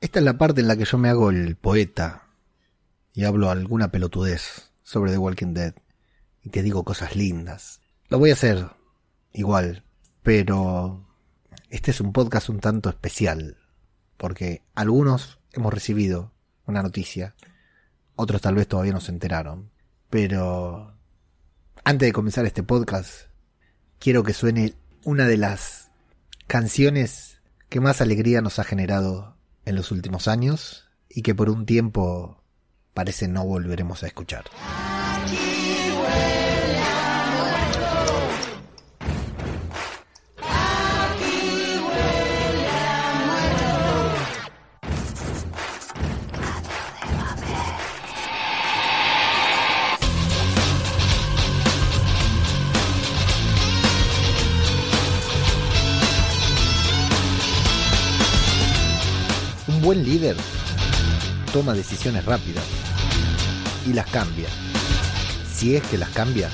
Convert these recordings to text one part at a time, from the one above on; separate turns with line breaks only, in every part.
Esta es la parte en la que yo me hago el poeta y hablo alguna pelotudez sobre The Walking Dead y te digo cosas lindas. Lo voy a hacer igual, pero este es un podcast un tanto especial porque algunos hemos recibido una noticia, otros tal vez todavía no se enteraron, pero antes de comenzar este podcast quiero que suene una de las canciones que más alegría nos ha generado en los últimos años y que por un tiempo parece no volveremos a escuchar. Buen líder toma decisiones rápidas y las cambia. Si es que las cambia,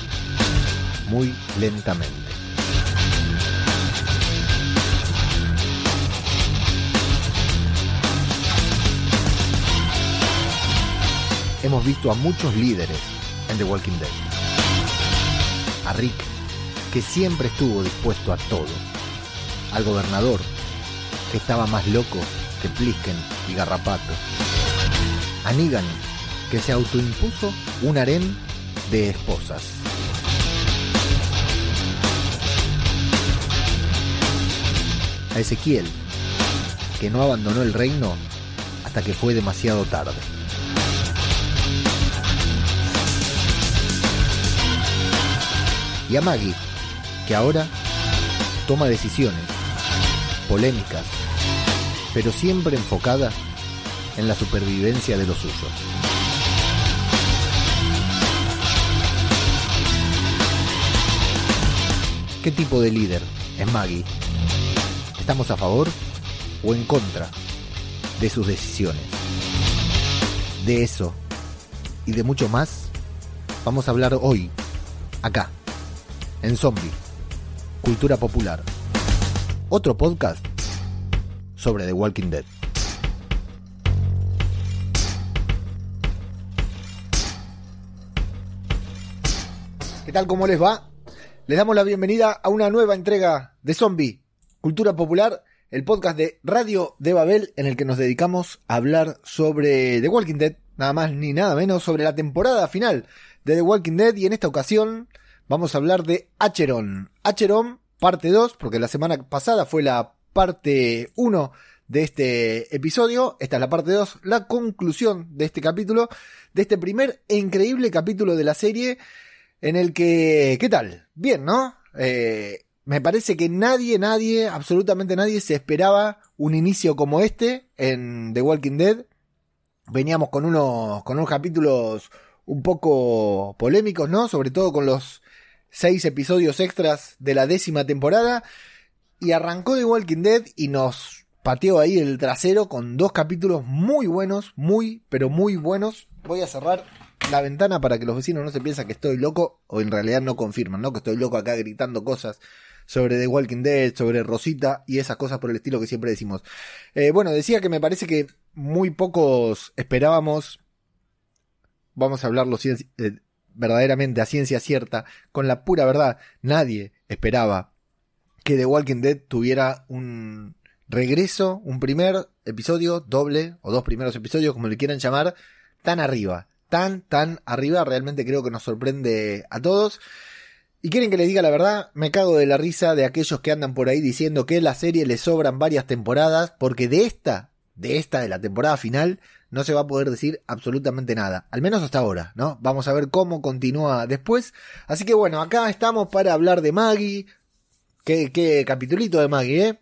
muy lentamente. Hemos visto a muchos líderes en The Walking Dead. A Rick, que siempre estuvo dispuesto a todo. Al gobernador, que estaba más loco que Plisken y Garrapato. A Negan, que se autoimpuso un harén de esposas. A Ezequiel, que no abandonó el reino hasta que fue demasiado tarde. Y a Maggie, que ahora toma decisiones polémicas pero siempre enfocada en la supervivencia de los suyos. ¿Qué tipo de líder es Maggie? ¿Estamos a favor o en contra de sus decisiones? De eso y de mucho más vamos a hablar hoy, acá, en Zombie, Cultura Popular. Otro podcast sobre The Walking Dead. ¿Qué tal? ¿Cómo les va? Les damos la bienvenida a una nueva entrega de Zombie, Cultura Popular, el podcast de Radio de Babel en el que nos dedicamos a hablar sobre The Walking Dead, nada más ni nada menos, sobre la temporada final de The Walking Dead y en esta ocasión vamos a hablar de Acheron. Acheron, parte 2, porque la semana pasada fue la parte 1 de este episodio. Esta es la parte 2, la conclusión de este capítulo, de este primer e increíble capítulo de la serie en el que, ¿qué tal? Bien, ¿no? Eh, me parece que nadie, nadie, absolutamente nadie se esperaba un inicio como este en The Walking Dead. Veníamos con unos, con unos capítulos un poco polémicos, ¿no? Sobre todo con los seis episodios extras de la décima temporada. Y arrancó The Walking Dead y nos pateó ahí el trasero con dos capítulos muy buenos, muy, pero muy buenos. Voy a cerrar la ventana para que los vecinos no se piensen que estoy loco o en realidad no confirman, ¿no? Que estoy loco acá gritando cosas sobre The Walking Dead, sobre Rosita y esas cosas por el estilo que siempre decimos. Eh, bueno, decía que me parece que muy pocos esperábamos, vamos a hablarlo eh, verdaderamente a ciencia cierta, con la pura verdad, nadie esperaba que The Walking Dead tuviera un regreso, un primer episodio doble o dos primeros episodios, como le quieran llamar, tan arriba, tan, tan arriba, realmente creo que nos sorprende a todos. Y quieren que les diga la verdad, me cago de la risa de aquellos que andan por ahí diciendo que la serie le sobran varias temporadas, porque de esta, de esta, de la temporada final, no se va a poder decir absolutamente nada, al menos hasta ahora, ¿no? Vamos a ver cómo continúa después. Así que bueno, acá estamos para hablar de Maggie, Qué, capitulito de Maggie, ¿eh?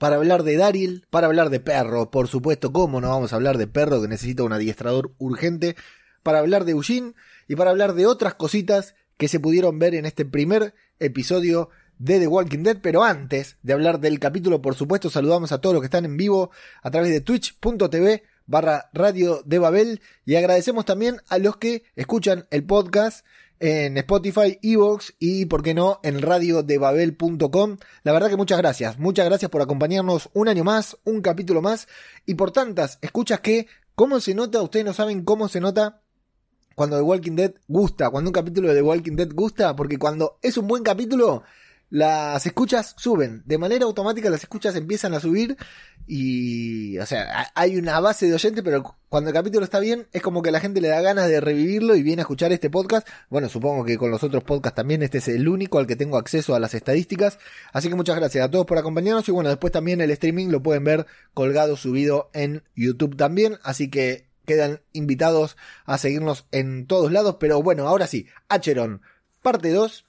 Para hablar de Daryl, para hablar de perro, por supuesto, ¿cómo no vamos a hablar de perro que necesita un adiestrador urgente? Para hablar de Eugene y para hablar de otras cositas que se pudieron ver en este primer episodio de The Walking Dead, pero antes de hablar del capítulo, por supuesto, saludamos a todos los que están en vivo a través de twitch.tv barra radio de Babel y agradecemos también a los que escuchan el podcast en Spotify, Evox y, por qué no, en radiodebabel.com. La verdad que muchas gracias. Muchas gracias por acompañarnos un año más, un capítulo más y por tantas escuchas que, ¿cómo se nota? Ustedes no saben cómo se nota cuando The Walking Dead gusta, cuando un capítulo de The Walking Dead gusta, porque cuando es un buen capítulo, las escuchas suben. De manera automática las escuchas empiezan a subir y, o sea, hay una base de oyentes, pero cuando el capítulo está bien, es como que la gente le da ganas de revivirlo y viene a escuchar este podcast. Bueno, supongo que con los otros podcasts también este es el único al que tengo acceso a las estadísticas. Así que muchas gracias a todos por acompañarnos y bueno, después también el streaming lo pueden ver colgado, subido en YouTube también. Así que quedan invitados a seguirnos en todos lados. Pero bueno, ahora sí, Acheron, parte 2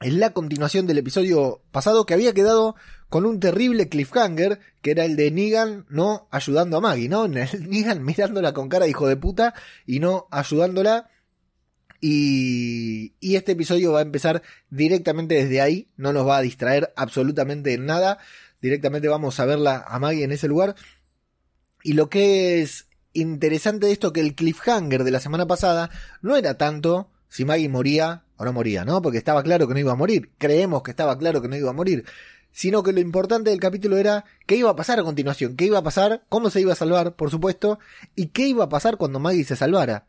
es la continuación del episodio pasado que había quedado con un terrible cliffhanger que era el de Negan no ayudando a Maggie, ¿no? Negan mirándola con cara de hijo de puta y no ayudándola. Y, y este episodio va a empezar directamente desde ahí, no nos va a distraer absolutamente en nada. Directamente vamos a verla a Maggie en ese lugar. Y lo que es interesante de esto que el cliffhanger de la semana pasada no era tanto si Maggie moría o no moría, ¿no? Porque estaba claro que no iba a morir. Creemos que estaba claro que no iba a morir. Sino que lo importante del capítulo era qué iba a pasar a continuación, qué iba a pasar, cómo se iba a salvar, por supuesto, y qué iba a pasar cuando Maggie se salvara.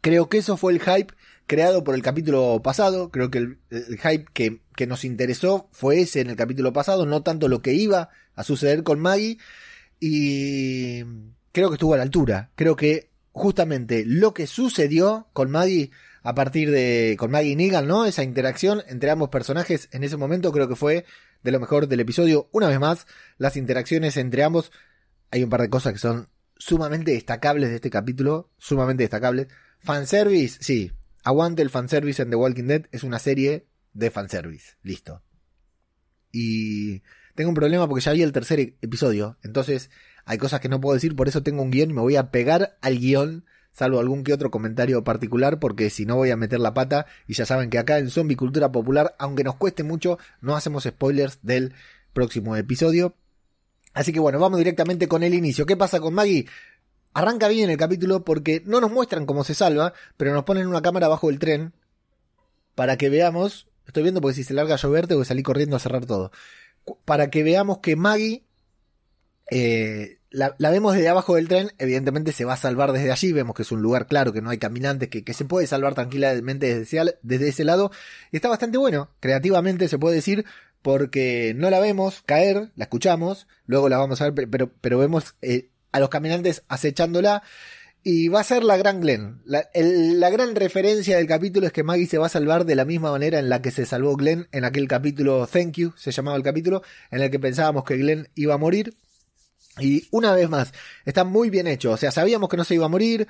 Creo que eso fue el hype creado por el capítulo pasado. Creo que el, hype que, que, nos interesó fue ese en el capítulo pasado, no tanto lo que iba a suceder con Maggie. Y creo que estuvo a la altura. Creo que justamente lo que sucedió con Maggie a partir de con Maggie Negan, ¿no? Esa interacción entre ambos personajes en ese momento creo que fue de lo mejor del episodio. Una vez más, las interacciones entre ambos. Hay un par de cosas que son sumamente destacables de este capítulo, sumamente destacables. Fanservice, sí. Aguante el fanservice en The Walking Dead, es una serie de fanservice. Listo. Y tengo un problema porque ya vi el tercer episodio, entonces hay cosas que no puedo decir, por eso tengo un guion y me voy a pegar al guion salvo algún que otro comentario particular, porque si no voy a meter la pata, y ya saben que acá en Zombie Cultura Popular, aunque nos cueste mucho, no hacemos spoilers del próximo episodio. Así que bueno, vamos directamente con el inicio. ¿Qué pasa con Maggie? Arranca bien el capítulo porque no nos muestran cómo se salva, pero nos ponen una cámara bajo el tren para que veamos. Estoy viendo porque si se larga a llover tengo que salir corriendo a cerrar todo. Para que veamos que Maggie eh, la, vemos desde abajo del tren, evidentemente se va a salvar desde allí, vemos que es un lugar claro, que no hay caminantes, que, se puede salvar tranquilamente desde, desde, ese lado, y está bastante bueno, creativamente se puede decir, porque no la vemos caer, la escuchamos, luego la vamos a ver, pero, pero vemos eh, a los caminantes acechándola, y va a ser la gran Glenn. La, la, gran referencia del capítulo es que Maggie se va a salvar de la misma manera en la que se salvó Glenn en aquel capítulo Thank You, se llamaba el capítulo, en el que pensábamos que Glenn iba a morir y una vez más, está muy bien hecho. O sea, sabíamos que no se iba a morir.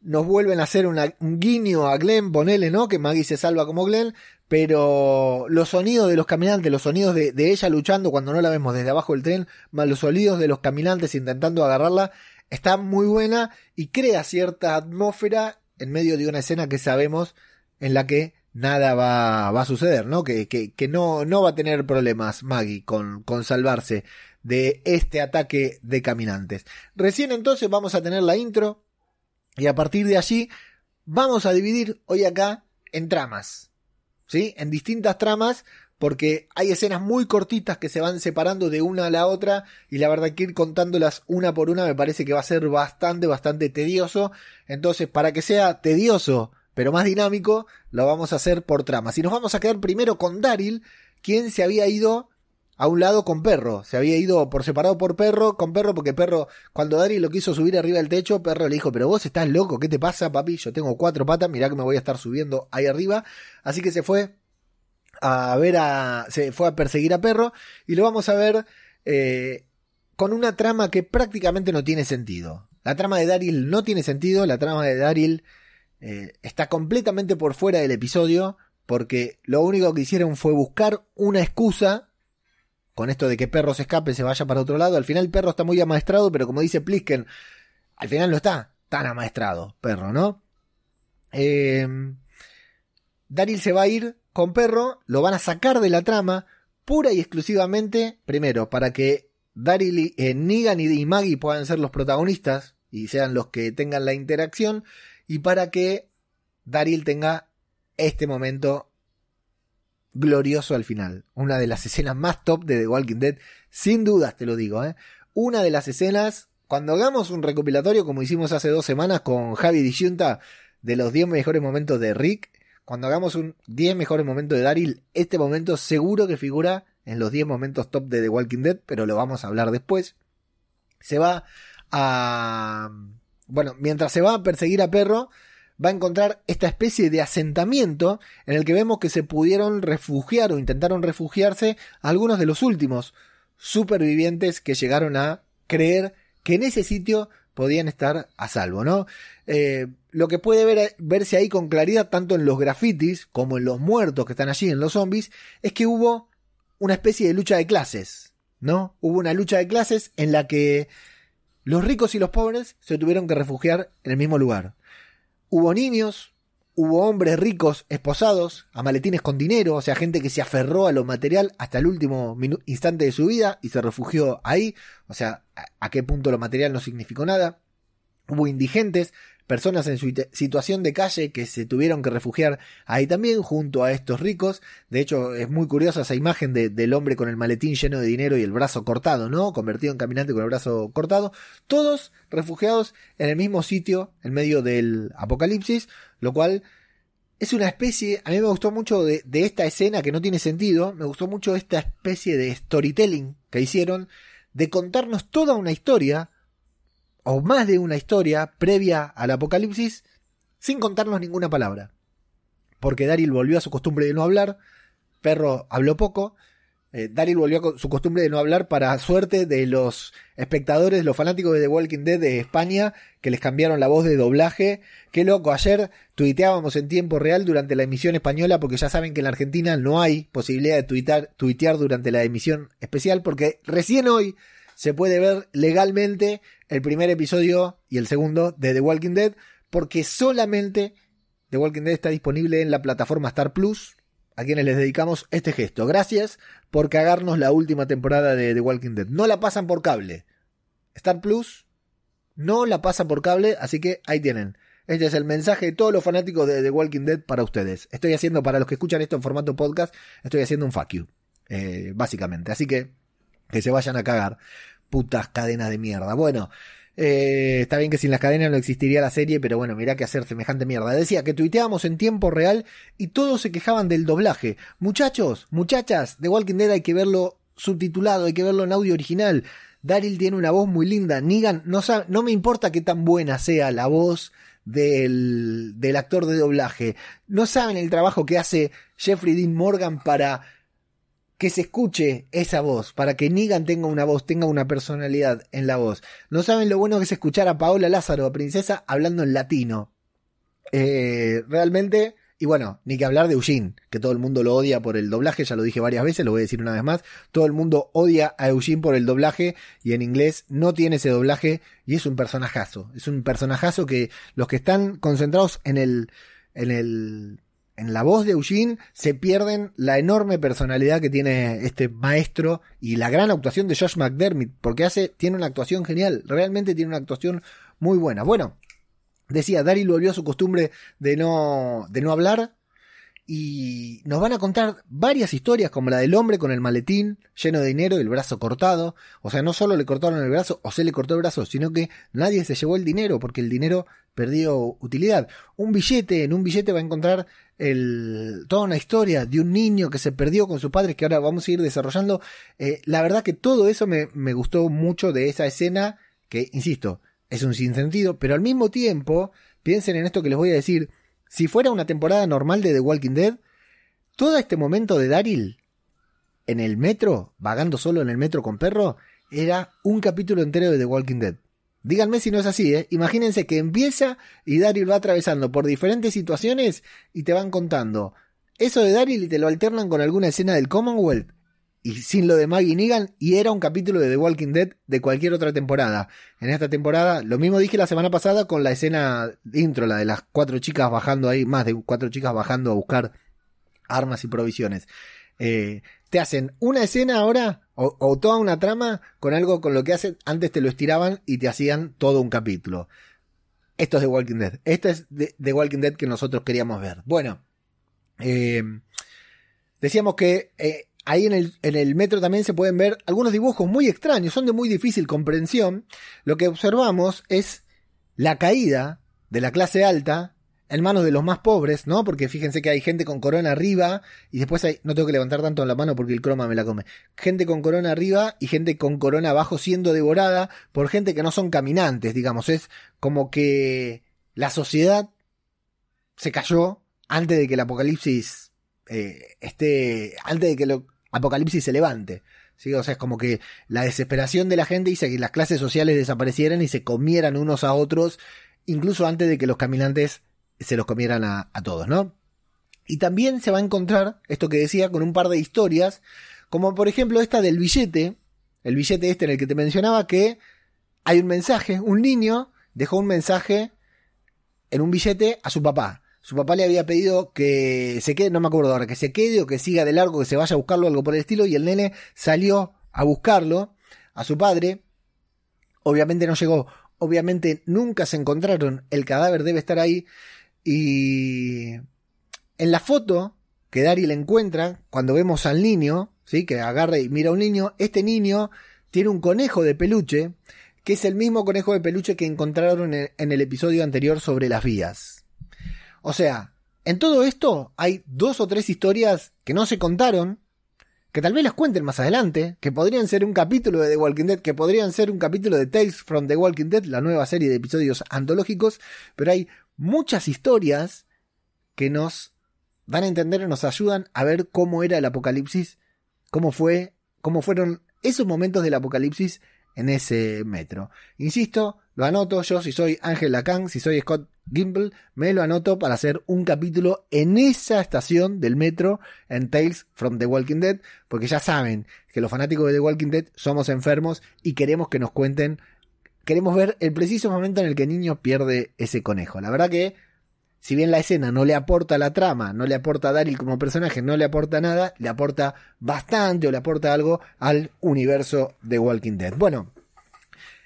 Nos vuelven a hacer un guiño a Glenn, ponele, ¿no? Que Maggie se salva como Glenn. Pero los sonidos de los caminantes, los sonidos de, ella luchando cuando no la vemos desde abajo del tren, más los sonidos de los caminantes intentando agarrarla, está muy buena y crea cierta atmósfera en medio de una escena que sabemos en la que nada va, va a suceder, ¿no? Que, que, que, no, no va a tener problemas Maggie con, con salvarse de este ataque de caminantes. Recién entonces vamos a tener la intro y a partir de allí vamos a dividir hoy acá en tramas, ¿sí? En distintas tramas porque hay escenas muy cortitas que se van separando de una a la otra y la verdad que ir contándolas una por una me parece que va a ser bastante, bastante tedioso. Entonces, para que sea tedioso pero más dinámico, lo vamos a hacer por tramas. Y nos vamos a quedar primero con Daryl, quien se había ido a un lado con perro. Se había ido por separado por perro, con perro, porque perro, cuando Daryl lo quiso subir arriba del techo, perro le dijo, pero vos estás loco, ¿qué te pasa, papi? Yo tengo cuatro patas, mirá que me voy a estar subiendo ahí arriba. Así que se fue a ver a, se fue a perseguir a perro y lo vamos a ver eh, con una trama que prácticamente no tiene sentido. La trama de Daryl no tiene sentido, la trama de Daryl eh, está completamente por fuera del episodio porque lo único que hicieron fue buscar una excusa con esto de que perro se escape, se vaya para otro lado. Al final el perro está muy amaestrado, pero como dice Plisken, al final no está tan amaestrado, perro, ¿no? Eh, Daryl se va a ir con perro, lo van a sacar de la trama, pura y exclusivamente, primero, para que Daryl, y, eh, Negan y Maggie puedan ser los protagonistas y sean los que tengan la interacción, y para que Daryl tenga este momento glorioso al final. Una de las escenas más top de The Walking Dead, sin dudas te lo digo, ¿eh? Una de las escenas, cuando hagamos un recopilatorio como hicimos hace dos semanas con Javi Disyunta de los 10 mejores momentos de Rick, cuando hagamos un 10 mejores momentos de Daryl, este momento seguro que figura en los 10 momentos top de The Walking Dead, pero lo vamos a hablar después. Se va a... Bueno, mientras se va a perseguir a Perro, va a encontrar esta especie de asentamiento en el que vemos que se pudieron refugiar o intentaron refugiarse algunos de los últimos supervivientes que llegaron a creer que en ese sitio podían estar a salvo, ¿no? Eh, lo que puede ver, verse ahí con claridad tanto en los grafitis como en los muertos que están allí, en los zombies, es que hubo una especie de lucha de clases, ¿no? Hubo una lucha de clases en la que los ricos y los pobres se tuvieron que refugiar en el mismo lugar. Hubo niños, hubo hombres ricos esposados a maletines con dinero, o sea, gente que se aferró a lo material hasta el último instante de su vida y se refugió ahí, o sea, a qué punto lo material no significó nada. Hubo indigentes, personas en su situación de calle que se tuvieron que refugiar ahí también junto a estos ricos. De hecho, es muy curiosa esa imagen del hombre con el maletín lleno de dinero y el brazo cortado, ¿no? Convertido en caminante con el brazo cortado. Todos refugiados en el mismo sitio en medio del apocalipsis, lo cual es una especie, a mí me gustó mucho de, de esta escena que no tiene sentido, me gustó mucho esta especie de storytelling que hicieron, de contarnos toda una historia o más de una historia previa al apocalipsis sin contarnos ninguna palabra. Porque Daryl volvió a su costumbre de no hablar, Perro habló poco, eh, Daryl volvió a su costumbre de no hablar para suerte de los espectadores, los fanáticos de The Walking Dead de España, que les cambiaron la voz de doblaje. Qué loco, ayer tuiteábamos en tiempo real durante la emisión española, porque ya saben que en la Argentina no hay posibilidad de tuitar, tuitear durante la emisión especial, porque recién hoy se puede ver legalmente el primer episodio y el segundo de The Walking Dead, porque solamente The Walking Dead está disponible en la plataforma Star Plus, a quienes les dedicamos este gesto. Gracias por cagarnos la última temporada de The Walking Dead. No la pasan por cable. Star Plus no la pasa por cable, así que ahí tienen. Este es el mensaje de todos los fanáticos de The Walking Dead para ustedes. Estoy haciendo, para los que escuchan esto en formato podcast, estoy haciendo un fuck you. Eh, básicamente. Así que que se vayan a cagar. Putas cadenas de mierda. Bueno, eh, está bien que sin las cadenas no existiría la serie, pero bueno, mirá que hacer semejante mierda. Decía que tuiteábamos en tiempo real y todos se quejaban del doblaje. Muchachos, muchachas, The Walking Dead hay que verlo subtitulado, hay que verlo en audio original. Daryl tiene una voz muy linda. Negan, no, no me importa qué tan buena sea la voz del, del actor de doblaje. No saben el trabajo que hace Jeffrey Dean Morgan para que se escuche esa voz, para que Negan tenga una voz, tenga una personalidad en la voz. No saben lo bueno que es escuchar a Paola Lázaro, a Princesa, hablando en latino. Eh, realmente, y bueno, ni que hablar de Eugene, que todo el mundo lo odia por el doblaje, ya lo dije varias veces, lo voy a decir una vez más. Todo el mundo odia a Eugene por el doblaje y en inglés no tiene ese doblaje y es un personajazo. Es un personajazo que los que están concentrados en el, en el en la voz de Eugene se pierden la enorme personalidad que tiene este maestro y la gran actuación de Josh McDermott, porque hace, tiene una actuación genial, realmente tiene una actuación muy buena. Bueno, decía, Daryl volvió a su costumbre de no, de no hablar, y nos van a contar varias historias como la del hombre con el maletín lleno de dinero y el brazo cortado. O sea, no solo le cortaron el brazo o se le cortó el brazo, sino que nadie se llevó el dinero porque el dinero perdió utilidad. Un billete, en un billete va a encontrar el, toda una historia de un niño que se perdió con su padre que ahora vamos a ir desarrollando. Eh, la verdad que todo eso me, me gustó mucho de esa escena que, insisto, es un sinsentido, pero al mismo tiempo, piensen en esto que les voy a decir si fuera una temporada normal de The Walking Dead, todo este momento de Daryl en el metro, vagando solo en el metro con perro, era un capítulo entero de The Walking Dead. Díganme si no es así, ¿eh? Imagínense que empieza y Daryl va atravesando por diferentes situaciones y te van contando eso de Daryl y te lo alternan con alguna escena del Commonwealth y sin lo de Maggie Negan, y era un capítulo de The Walking Dead de cualquier otra temporada. En esta temporada, lo mismo dije la semana pasada con la escena intro, la de las cuatro chicas bajando ahí, más de cuatro chicas bajando a buscar armas y provisiones. Eh, te hacen una escena ahora o, toda una trama con algo con lo que hacen, antes te lo estiraban y te hacían todo un capítulo. Esto es The Walking Dead. Esto es The Walking Dead que nosotros queríamos ver. Bueno, Eh, decíamos que eh, ahí en el metro también se pueden ver algunos dibujos muy extraños, son de muy difícil comprensión. Lo que observamos es la caída de la clase alta en manos de los más pobres, ¿no? Porque fíjense que hay gente con corona arriba y después hay, no tengo que levantar tanto la mano porque el croma me la come. Gente con corona arriba y gente con corona abajo siendo devorada por gente que no son caminantes, digamos. Es como que la sociedad se cayó antes de que el apocalipsis eh, esté, antes de que el apocalipsis se levante. O sea, es como que la desesperación de la gente hizo que las clases sociales desaparecieran y se comieran unos a otros, incluso antes de que los caminantes se los comieran a, todos, ¿no? Y también se va a encontrar, esto que decía, con un par de historias, como por ejemplo esta del billete, el billete este en el que te mencionaba que hay un mensaje, un niño dejó un mensaje en un billete a su papá. Su papá le había pedido que se quede, no me acuerdo ahora, que se quede o que siga de largo, que se vaya a buscarlo, algo por el estilo, y el nene salió a buscarlo a su padre. Obviamente no llegó, obviamente nunca se encontraron, el cadáver debe estar ahí, y en la foto que Daryl encuentra, cuando vemos al niño, ¿sí? que agarra y mira a un niño, este niño tiene un conejo de peluche, que es el mismo conejo de peluche que encontraron en el episodio anterior sobre las vías. O sea, en todo esto hay dos o tres historias que no se contaron, que tal vez las cuenten más adelante, que podrían ser un capítulo de The Walking Dead, que podrían ser un capítulo de Tales from The Walking Dead, la nueva serie de episodios antológicos, pero hay muchas historias que nos van a entender y nos ayudan a ver cómo era el apocalipsis, cómo fue, cómo fueron esos momentos del apocalipsis en ese metro. Insisto, lo anoto yo si soy Ángel Lacan, si soy Scott Gimble, me lo anoto para hacer un capítulo en esa estación del metro en Tales from the Walking Dead, porque ya saben que los fanáticos de The Walking Dead somos enfermos y queremos que nos cuenten queremos ver el preciso momento en el que el niño pierde ese conejo. La verdad que, si bien la escena no le aporta la trama, no le aporta a Daryl como personaje, no le aporta nada, le aporta bastante o le aporta algo al universo de Walking Dead. Bueno,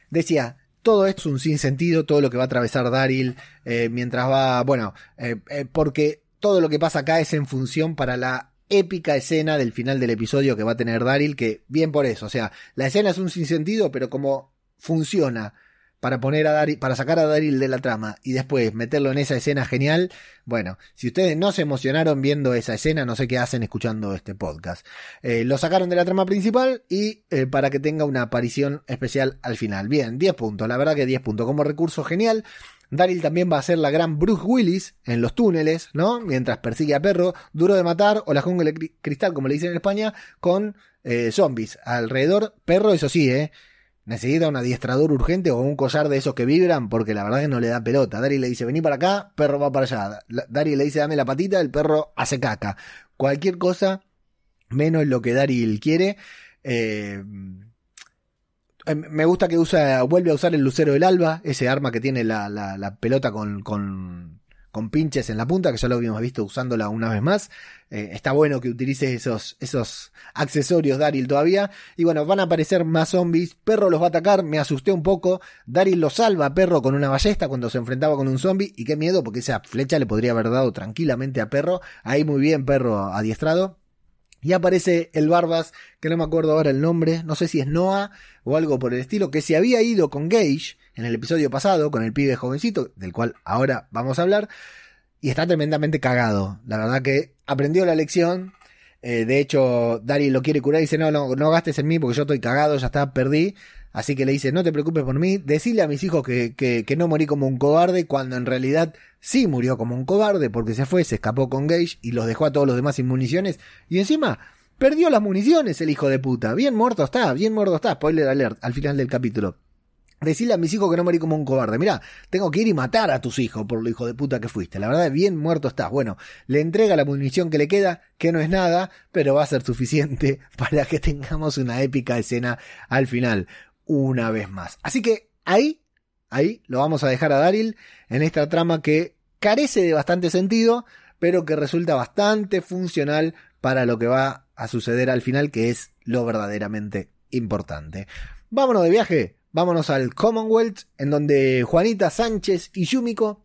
decía, todo esto es un sinsentido, todo lo que va a atravesar Daryl eh, mientras va, bueno, eh, eh, porque todo lo que pasa acá es en función para la épica escena del final del episodio que va a tener Daryl, que bien por eso, o sea, la escena es un sinsentido, pero como funciona para poner a Daryl, para sacar a Daryl de la trama y después meterlo en esa escena genial, bueno, si ustedes no se emocionaron viendo esa escena, no sé qué hacen escuchando este podcast. Eh, lo sacaron de la trama principal y eh, para que tenga una aparición especial al final. Bien, 10 puntos, la verdad que 10 puntos. Como recurso genial, Daryl también va a ser la gran Bruce Willis en los túneles, ¿no? Mientras persigue a Perro, duro de matar, o la jungla cristal, como le dicen en España, con eh, zombies alrededor. Perro, eso sí, ¿eh? Necesita un adiestrador urgente o un collar de esos que vibran, porque la verdad que no le da pelota. Dari le dice, vení para acá, perro va para allá. Dari le dice, dame la patita, el perro hace caca. Cualquier cosa, menos lo que Daryl quiere. Eh, em, me gusta que usa, vuelve a usar el lucero del alba, ese arma que tiene la, la, la pelota con, con con pinches en la punta, que ya lo habíamos visto usándola una vez más. Eh, está bueno que utilice esos, esos accesorios Daryl todavía. Y bueno, van a aparecer más zombies. Perro los va a atacar, me asusté un poco. Daryl lo salva Perro con una ballesta cuando se enfrentaba con un zombie. Y qué miedo, porque esa flecha le podría haber dado tranquilamente a Perro. Ahí muy bien, Perro adiestrado. Y aparece el Barbas, que no me acuerdo ahora el nombre, no sé si es Noah o algo por el estilo, que se había ido con Gage en el episodio pasado, con el pibe jovencito, del cual ahora vamos a hablar, y está tremendamente cagado. La verdad que aprendió la lección. Eh, de hecho, Dari lo quiere curar y dice, no, no, no gastes en mí porque yo estoy cagado, ya está, perdí. Así que le dice, no te preocupes por mí, decile a mis hijos que, que, que, no morí como un cobarde, cuando en realidad sí murió como un cobarde, porque se fue, se escapó con Gage y los dejó a todos los demás sin municiones. Y encima, perdió las municiones el hijo de puta. Bien muerto está, bien muerto está, spoiler alert, al final del capítulo. Decirle a mis hijos que no morí como un cobarde. Mira, tengo que ir y matar a tus hijos por lo hijo de puta que fuiste. La verdad, bien muerto estás. Bueno, le entrega la munición que le queda, que no es nada, pero va a ser suficiente para que tengamos una épica escena al final una vez más. Así que ahí, ahí lo vamos a dejar a Daryl en esta trama que carece de bastante sentido, pero que resulta bastante funcional para lo que va a suceder al final, que es lo verdaderamente importante. Vámonos de viaje, vámonos al Commonwealth, en donde Juanita Sánchez y Yumiko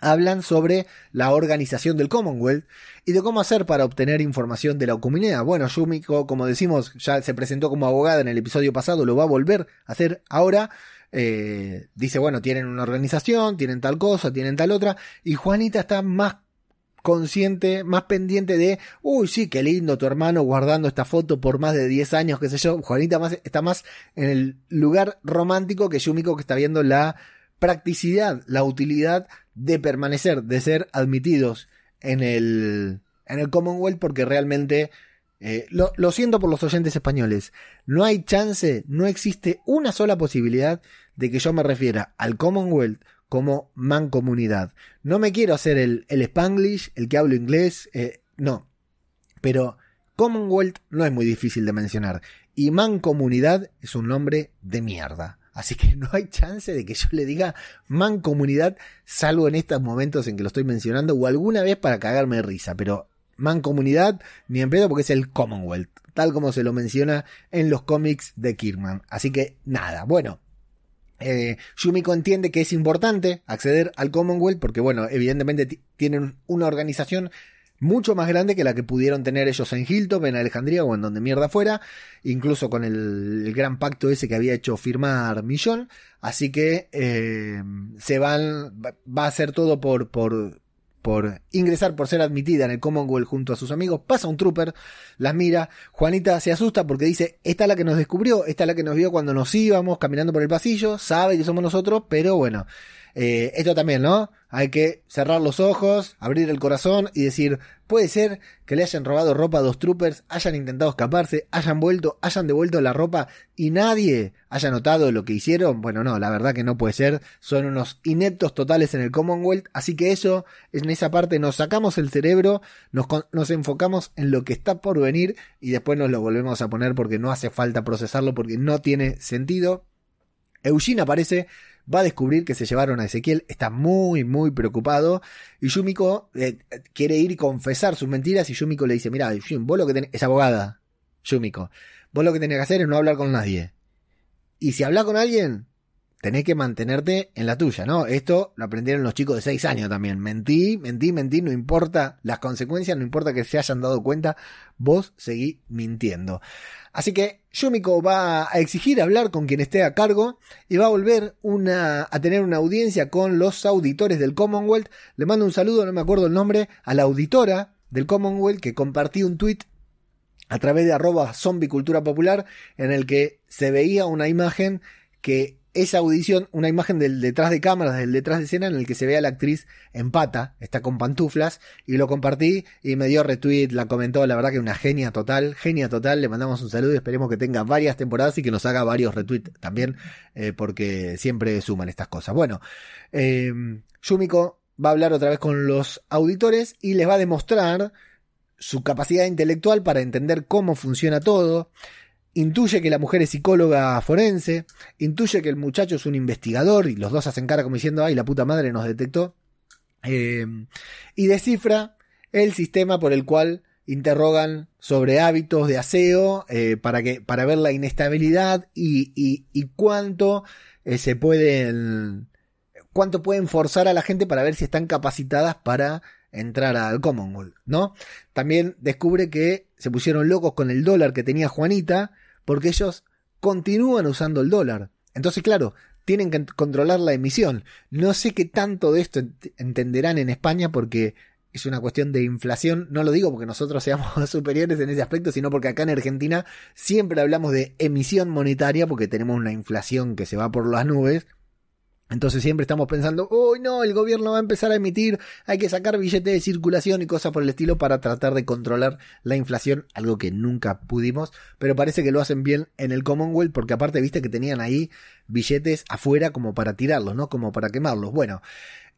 hablan sobre la organización del Commonwealth y de cómo hacer para obtener información de la comunidad. Bueno, Yumiko, como decimos, ya se presentó como abogada en el episodio pasado, lo va a volver a hacer ahora. Eh, dice, bueno, tienen una organización, tienen tal cosa, tienen tal otra, y Juanita está más consciente, más pendiente de, uy, sí, qué lindo tu hermano guardando esta foto por más de 10 años, qué sé yo. Juanita está más en el lugar romántico que Yumiko que está viendo la practicidad, la utilidad de permanecer, de ser admitidos en el, en el Commonwealth porque realmente, eh, lo siento por los oyentes españoles, no hay chance, no existe una sola posibilidad de que yo me refiera al Commonwealth como mancomunidad. No me quiero hacer el, el spanglish, el que hablo inglés, eh, no. Pero Commonwealth no es muy difícil de mencionar. Y mancomunidad es un nombre de mierda. Así que no hay chance de que yo le diga mancomunidad, salvo en estos momentos en que lo estoy mencionando, o alguna vez para cagarme de risa. Pero mancomunidad, ni en porque es el Commonwealth, tal como se lo menciona en los cómics de Kirkman. Así que nada, bueno, eh, Yumiko entiende que es importante acceder al Commonwealth porque, bueno, evidentemente tienen una organización mucho más grande que la que pudieron tener ellos en Hilton, en Alejandría o en donde mierda fuera, incluso con el, gran pacto ese que había hecho firmar Millón. Así que eh, se van, va a ser todo por, por, por ingresar, por ser admitida en el Commonwealth junto a sus amigos. Pasa un trooper, las mira. Juanita se asusta porque dice, esta es la que nos descubrió, esta es la que nos vio cuando nos íbamos caminando por el pasillo, sabe que somos nosotros, pero bueno, eh, esto también, ¿no? Hay que cerrar los ojos, abrir el corazón y decir, puede ser que le hayan robado ropa a dos troopers, hayan intentado escaparse, hayan vuelto, hayan devuelto la ropa y nadie haya notado lo que hicieron. Bueno, no, la verdad que no puede ser. Son unos ineptos totales en el Commonwealth. Así que eso, en esa parte nos sacamos el cerebro, nos, nos enfocamos en lo que está por venir y después nos lo volvemos a poner porque no hace falta procesarlo porque no tiene sentido. Eugene aparece va a descubrir que se llevaron a Ezequiel, está muy, muy preocupado, y Yumiko eh, quiere ir y confesar sus mentiras, y Yumiko le dice, mira, vos lo que tenés, es abogada, Yumiko, vos lo que tenés que hacer es no hablar con nadie. Y si hablas con alguien, tenés que mantenerte en la tuya, ¿no? Esto lo aprendieron los chicos de 6 años también. Mentí, mentí, mentí, no importa las consecuencias, no importa que se hayan dado cuenta, vos seguí mintiendo. Así que Yumiko va a exigir hablar con quien esté a cargo y va a volver a tener una audiencia con los auditores del Commonwealth. Le mando un saludo, no me acuerdo el nombre, a la auditora del Commonwealth que compartió un tweet a través de arroba zombie cultura popular en el que se veía una imagen que esa audición, una imagen del detrás de cámaras, del detrás de escena, en el que se ve a la actriz en pata, está con pantuflas, y lo compartí y me dio retweet, la comentó, la verdad que una genia total, genia total, le mandamos un saludo y esperemos que tenga varias temporadas y que nos haga varios retweets también, eh, porque siempre suman estas cosas. Bueno, eh, Yumiko va a hablar otra vez con los auditores y les va a demostrar su capacidad intelectual para entender cómo funciona todo, Intuye que la mujer es psicóloga forense, intuye que el muchacho es un investigador y los dos hacen cara como diciendo, ay, la puta madre nos detectó. Eh, y descifra el sistema por el cual interrogan sobre hábitos de aseo eh, para, que, para ver la inestabilidad y, y, cuánto eh, se pueden cuánto pueden forzar a la gente para ver si están capacitadas para entrar al Commonwealth, ¿no? También descubre que se pusieron locos con el dólar que tenía Juanita, porque ellos continúan usando el dólar. Entonces, claro, tienen que controlar la emisión. No sé qué tanto de esto entenderán en España porque es una cuestión de inflación. No lo digo porque nosotros seamos superiores en ese aspecto, sino porque acá en Argentina siempre hablamos de emisión monetaria porque tenemos una inflación que se va por las nubes entonces siempre estamos pensando, uy no, el gobierno va a empezar a emitir, hay que sacar billetes de circulación y cosas por el estilo para tratar de controlar la inflación, algo que nunca pudimos, pero parece que lo hacen bien en el Commonwealth porque aparte viste que tenían ahí billetes afuera como para tirarlos, ¿no? Como para quemarlos. Bueno,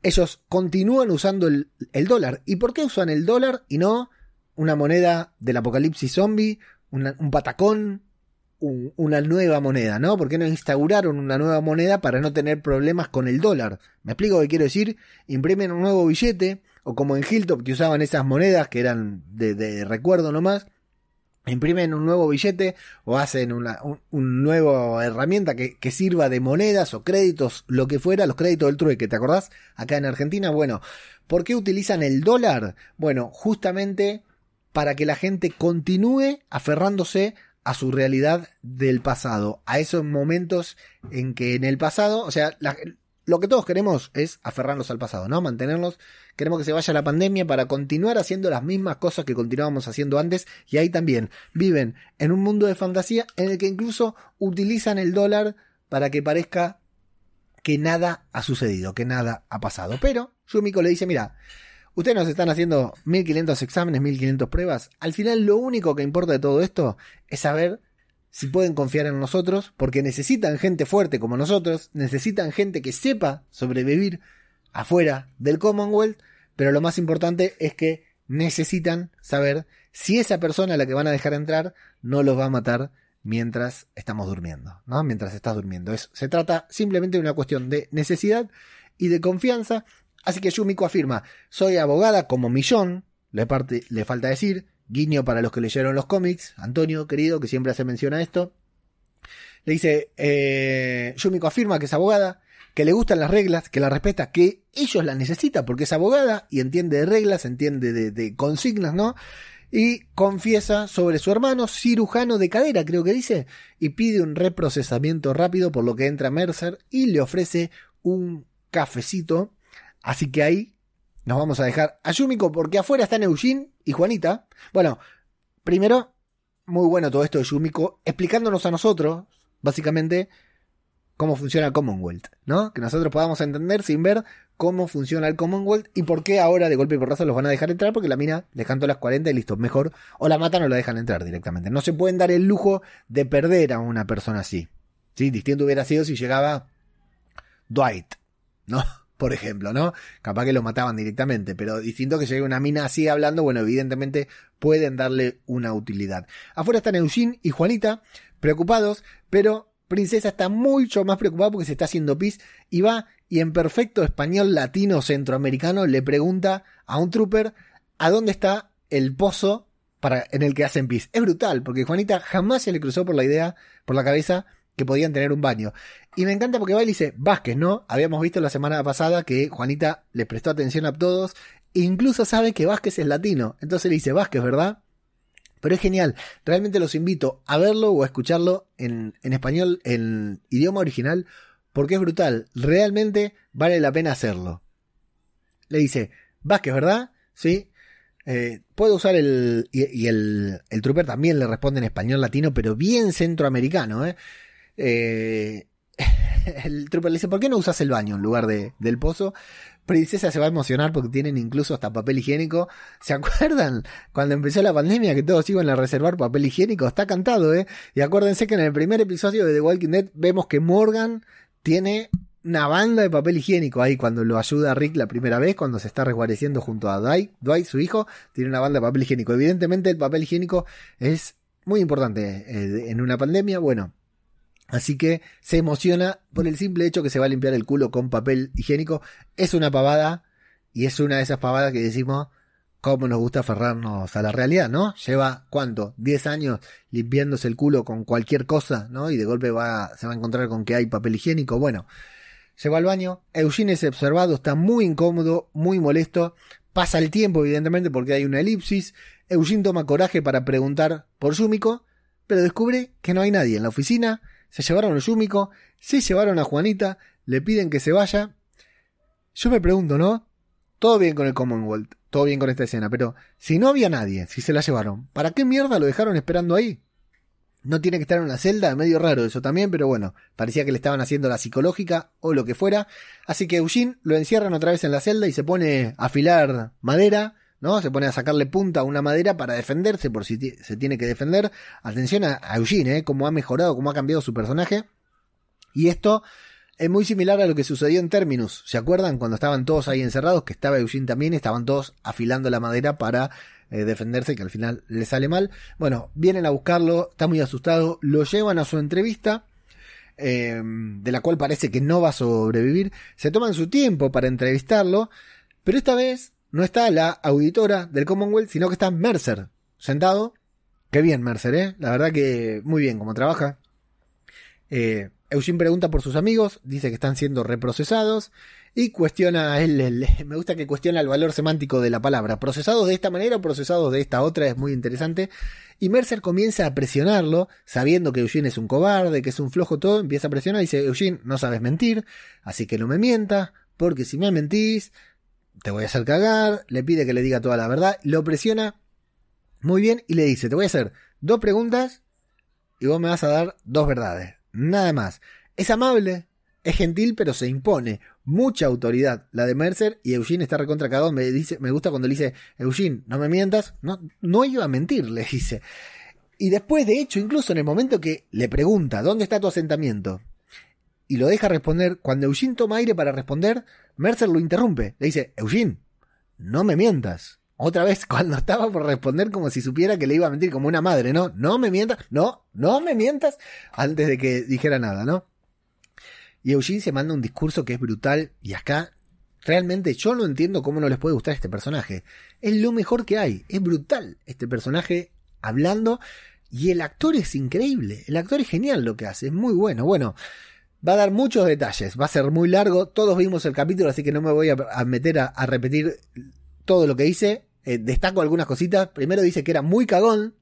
ellos continúan usando el, el dólar. ¿Y por qué usan el dólar y no una moneda del apocalipsis zombie, un patacón, una nueva moneda, ¿no? ¿Por qué no instauraron una nueva moneda para no tener problemas con el dólar? ¿Me explico qué quiero decir? Imprimen un nuevo billete, o como en Hilltop que usaban esas monedas que eran de, de recuerdo nomás, imprimen un nuevo billete o hacen una un, nueva herramienta que, que, sirva de monedas o créditos, lo que fuera, los créditos del trueque, ¿te acordás? Acá en Argentina, bueno, ¿por qué utilizan el dólar? Bueno, justamente para que la gente continúe aferrándose a su realidad del pasado, a esos momentos en que en el pasado, o sea, lo que todos queremos es aferrarnos al pasado, ¿no? Mantenernos, queremos que se vaya la pandemia para continuar haciendo las mismas cosas que continuábamos haciendo antes y ahí también viven en un mundo de fantasía en el que incluso utilizan el dólar para que parezca que nada ha sucedido, que nada ha pasado. Pero Yumiko le dice, mira, Ustedes nos están haciendo 1500 exámenes, 1500 pruebas. Al final lo único que importa de todo esto es saber si pueden confiar en nosotros, porque necesitan gente fuerte como nosotros, necesitan gente que sepa sobrevivir afuera del Commonwealth, pero lo más importante es que necesitan saber si esa persona a la que van a dejar entrar no los va a matar mientras estamos durmiendo, ¿no? Mientras estás durmiendo. se trata simplemente de una cuestión de necesidad y de confianza Así que Yumiko afirma, soy abogada como Millón, le, falta decir, guiño para los que leyeron los cómics, Antonio, querido, que siempre hace mención a esto. Le dice, eh, Yumiko afirma que es abogada, que le gustan las reglas, que la respeta, que ellos la necesitan porque es abogada y entiende de reglas, entiende de, de consignas, ¿no? Y confiesa sobre su hermano, cirujano de cadera, creo que dice, y pide un reprocesamiento rápido, por lo que entra Mercer y le ofrece un cafecito Así que ahí nos vamos a dejar a Yumiko porque afuera están Eugene y Juanita. Bueno, primero, muy bueno todo esto de Yumiko explicándonos a nosotros, básicamente, cómo funciona el Commonwealth, ¿no? Que nosotros podamos entender sin ver cómo funciona el Commonwealth y por qué ahora de golpe y porrazo los van a dejar entrar porque la mina les cantó las 40 y listo, mejor o la matan o la dejan entrar directamente. No se pueden dar el lujo de perder a una persona así. ¿Sí? Distinto hubiera sido si llegaba Dwight, ¿no? Por ejemplo, ¿no? Capaz que lo mataban directamente, pero distinto que llegue una mina así hablando, bueno, evidentemente pueden darle una utilidad. Afuera están Eugene y Juanita, preocupados, pero Princesa está mucho más preocupada porque se está haciendo pis y va y en perfecto español latino centroamericano le pregunta a un trooper a dónde está el pozo para, en el que hacen pis. Es brutal, porque Juanita jamás se le cruzó por la idea, por la cabeza, que podían tener un baño. Y me encanta porque va y dice, Vázquez, ¿no? Habíamos visto la semana pasada que Juanita le prestó atención a todos, incluso sabe que Vázquez es latino. Entonces le dice, Vázquez, ¿verdad? Pero es genial, realmente los invito a verlo o a escucharlo en, en español, en idioma original, porque es brutal, realmente vale la pena hacerlo. Le dice, Vázquez, ¿verdad? Sí. Eh, puedo usar el. Y, el, el trooper también le responde en español latino, pero bien centroamericano, ¿eh? Eh, el trooper le dice, ¿por qué no usas el baño en lugar de, del pozo? Princesa se va a emocionar porque tienen incluso hasta papel higiénico. ¿Se acuerdan cuando empezó la pandemia que todos iban a reservar papel higiénico? Está cantado, ¿eh? Y acuérdense que en el primer episodio de The Walking Dead vemos que Morgan tiene una banda de papel higiénico ahí cuando lo ayuda a Rick la primera vez, cuando se está resguareciendo junto a Dwight, Dwight, su hijo, tiene una banda de papel higiénico. Evidentemente el papel higiénico es muy importante eh, en una pandemia. Bueno, Así que se emociona por el simple hecho que se va a limpiar el culo con papel higiénico. Es una pavada y es una de esas pavadas que decimos cómo nos gusta aferrarnos a la realidad, ¿no? Lleva cuánto, 10 años limpiándose el culo con cualquier cosa, ¿no? Y de golpe va, se va a encontrar con que hay papel higiénico. Bueno, llegó al baño, Eugene es observado, está muy incómodo, muy molesto. Pasa el tiempo, evidentemente, porque hay una elipsis. Eugene toma coraje para preguntar por Yumiko, pero descubre que no hay nadie en la oficina se llevaron a Yumiko, se llevaron a Juanita, le piden que se vaya. Yo me pregunto, ¿no? Todo bien con el Commonwealth, todo bien con esta escena, pero si no había nadie, si se la llevaron, ¿para qué mierda lo dejaron esperando ahí? No tiene que estar en una celda, medio raro eso también, pero bueno, parecía que le estaban haciendo la psicológica o lo que fuera. Así que Eugene lo encierran otra vez en la celda y se pone a afilar madera, ¿no? Se pone a sacarle punta a una madera para defenderse por si se tiene que defender. Atención a, Eugene, ¿eh? Cómo ha mejorado, cómo ha cambiado su personaje. Y esto es muy similar a lo que sucedió en Terminus. ¿Se acuerdan cuando estaban todos ahí encerrados? Que estaba Eugene también, estaban todos afilando la madera para eh, defenderse, que al final le sale mal. Bueno, vienen a buscarlo, está muy asustado, lo llevan a su entrevista. Eh, de la cual parece que no va a sobrevivir. Se toman su tiempo para entrevistarlo, pero esta vez no está la auditora del Commonwealth, sino que está Mercer, sentado, Qué bien, Mercer, ¿eh? La verdad que muy bien como trabaja. Eh, Eugene pregunta por sus amigos, dice que están siendo reprocesados y cuestiona, él, me gusta que cuestiona el valor semántico de la palabra. Procesados de esta manera o procesados de esta otra es muy interesante. Y Mercer comienza a presionarlo, sabiendo que Eugene es un cobarde, que es un flojo todo, empieza a presionar y dice, Eugene, no sabes mentir, así que no me mientas, porque si me mentís, te voy a hacer cagar, le pide que le diga toda la verdad, lo presiona muy bien y le dice, te voy a hacer dos preguntas y vos me vas a dar dos verdades. Nada más. Es amable, es gentil, pero se impone. Mucha autoridad la de Mercer y Eugene está recontra cagado. Me, dice, me gusta cuando le dice, Eugene, no me mientas. No, no iba a mentir, le dice. Y después, de hecho, incluso en el momento que le pregunta, ¿dónde está tu asentamiento? Y lo deja responder, cuando Eugene toma aire para responder, Mercer lo interrumpe. Le dice, Eugene, no me mientas. Otra vez, cuando estaba por responder como si supiera que le iba a mentir como una madre, ¿no? No me mientas, no, no me mientas, antes de que dijera nada, ¿no? Y Eugene se manda un discurso que es brutal y acá realmente yo no entiendo cómo no les puede gustar este personaje. Es lo mejor que hay, es brutal este personaje hablando y el actor es increíble, el actor es genial lo que hace, es muy bueno. Bueno, va a dar muchos detalles, va a ser muy largo, todos vimos el capítulo así que no me voy a, meter a repetir todo lo que hice, eh, destaco algunas cositas. Primero dice que era muy cagón,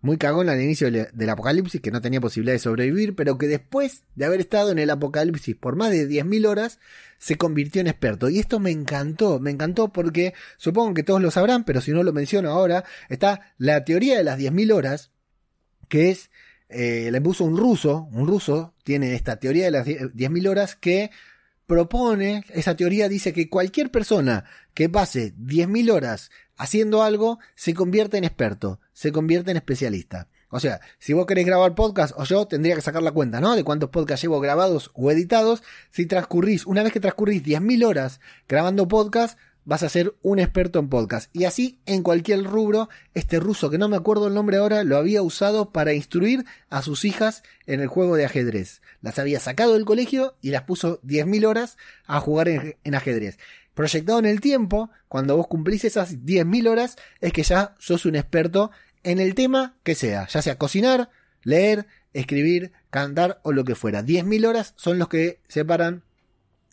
muy cagón al inicio del, apocalipsis, que no tenía posibilidad de sobrevivir, pero que después de haber estado en el apocalipsis por más de 10.000 horas, se convirtió en experto. Y esto me encantó, me encantó porque supongo que todos lo sabrán, pero si no lo menciono ahora, está la teoría de las 10.000 horas, que es, eh, la impuso un ruso, un ruso tiene esta teoría de las 10.000 horas que propone, esa teoría dice que cualquier persona que pase 10.000 horas haciendo algo se convierte en experto, se convierte en especialista. O sea, si vos querés grabar podcast o yo tendría que sacar la cuenta, ¿no? De cuántos podcasts llevo grabados o editados. Si transcurrís, una vez que transcurrís 10.000 horas grabando podcast, vas a ser un experto en podcast. Y así en cualquier rubro, este ruso, que no me acuerdo el nombre ahora, lo había usado para instruir a sus hijas en el juego de ajedrez. Las había sacado del colegio y las puso 10.000 horas a jugar en, ajedrez. Proyectado en el tiempo, cuando vos cumplís esas 10.000 horas, es que ya sos un experto en el tema que sea, ya sea cocinar, leer, escribir, cantar o lo que fuera. 10.000 horas son los que separan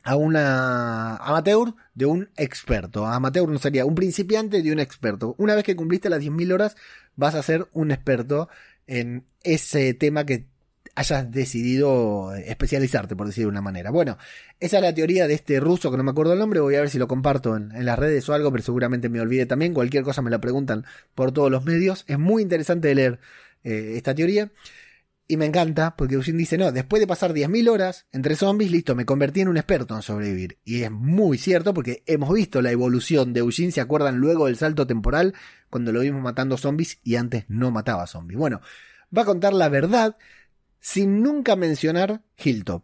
a una amateur de un experto. Amateur no sería un principiante de un experto. Una vez que cumpliste las 10.000 horas, vas a ser un experto en ese tema que hayas decidido especializarte, por decir de una manera. Bueno, esa es la teoría de este ruso que no me acuerdo el nombre. Voy a ver si lo comparto en, las redes o algo, pero seguramente me olvide también. Cualquier cosa me la preguntan por todos los medios. Es muy interesante leer eh, esta teoría. Y me encanta porque Eugene dice, no, después de pasar 10.000 horas entre zombies, listo, me convertí en un experto en sobrevivir. Y es muy cierto porque hemos visto la evolución de Eugene, ¿se acuerdan luego del salto temporal? Cuando lo vimos matando zombies y antes no mataba zombies. Bueno, va a contar la verdad sin nunca mencionar Hilltop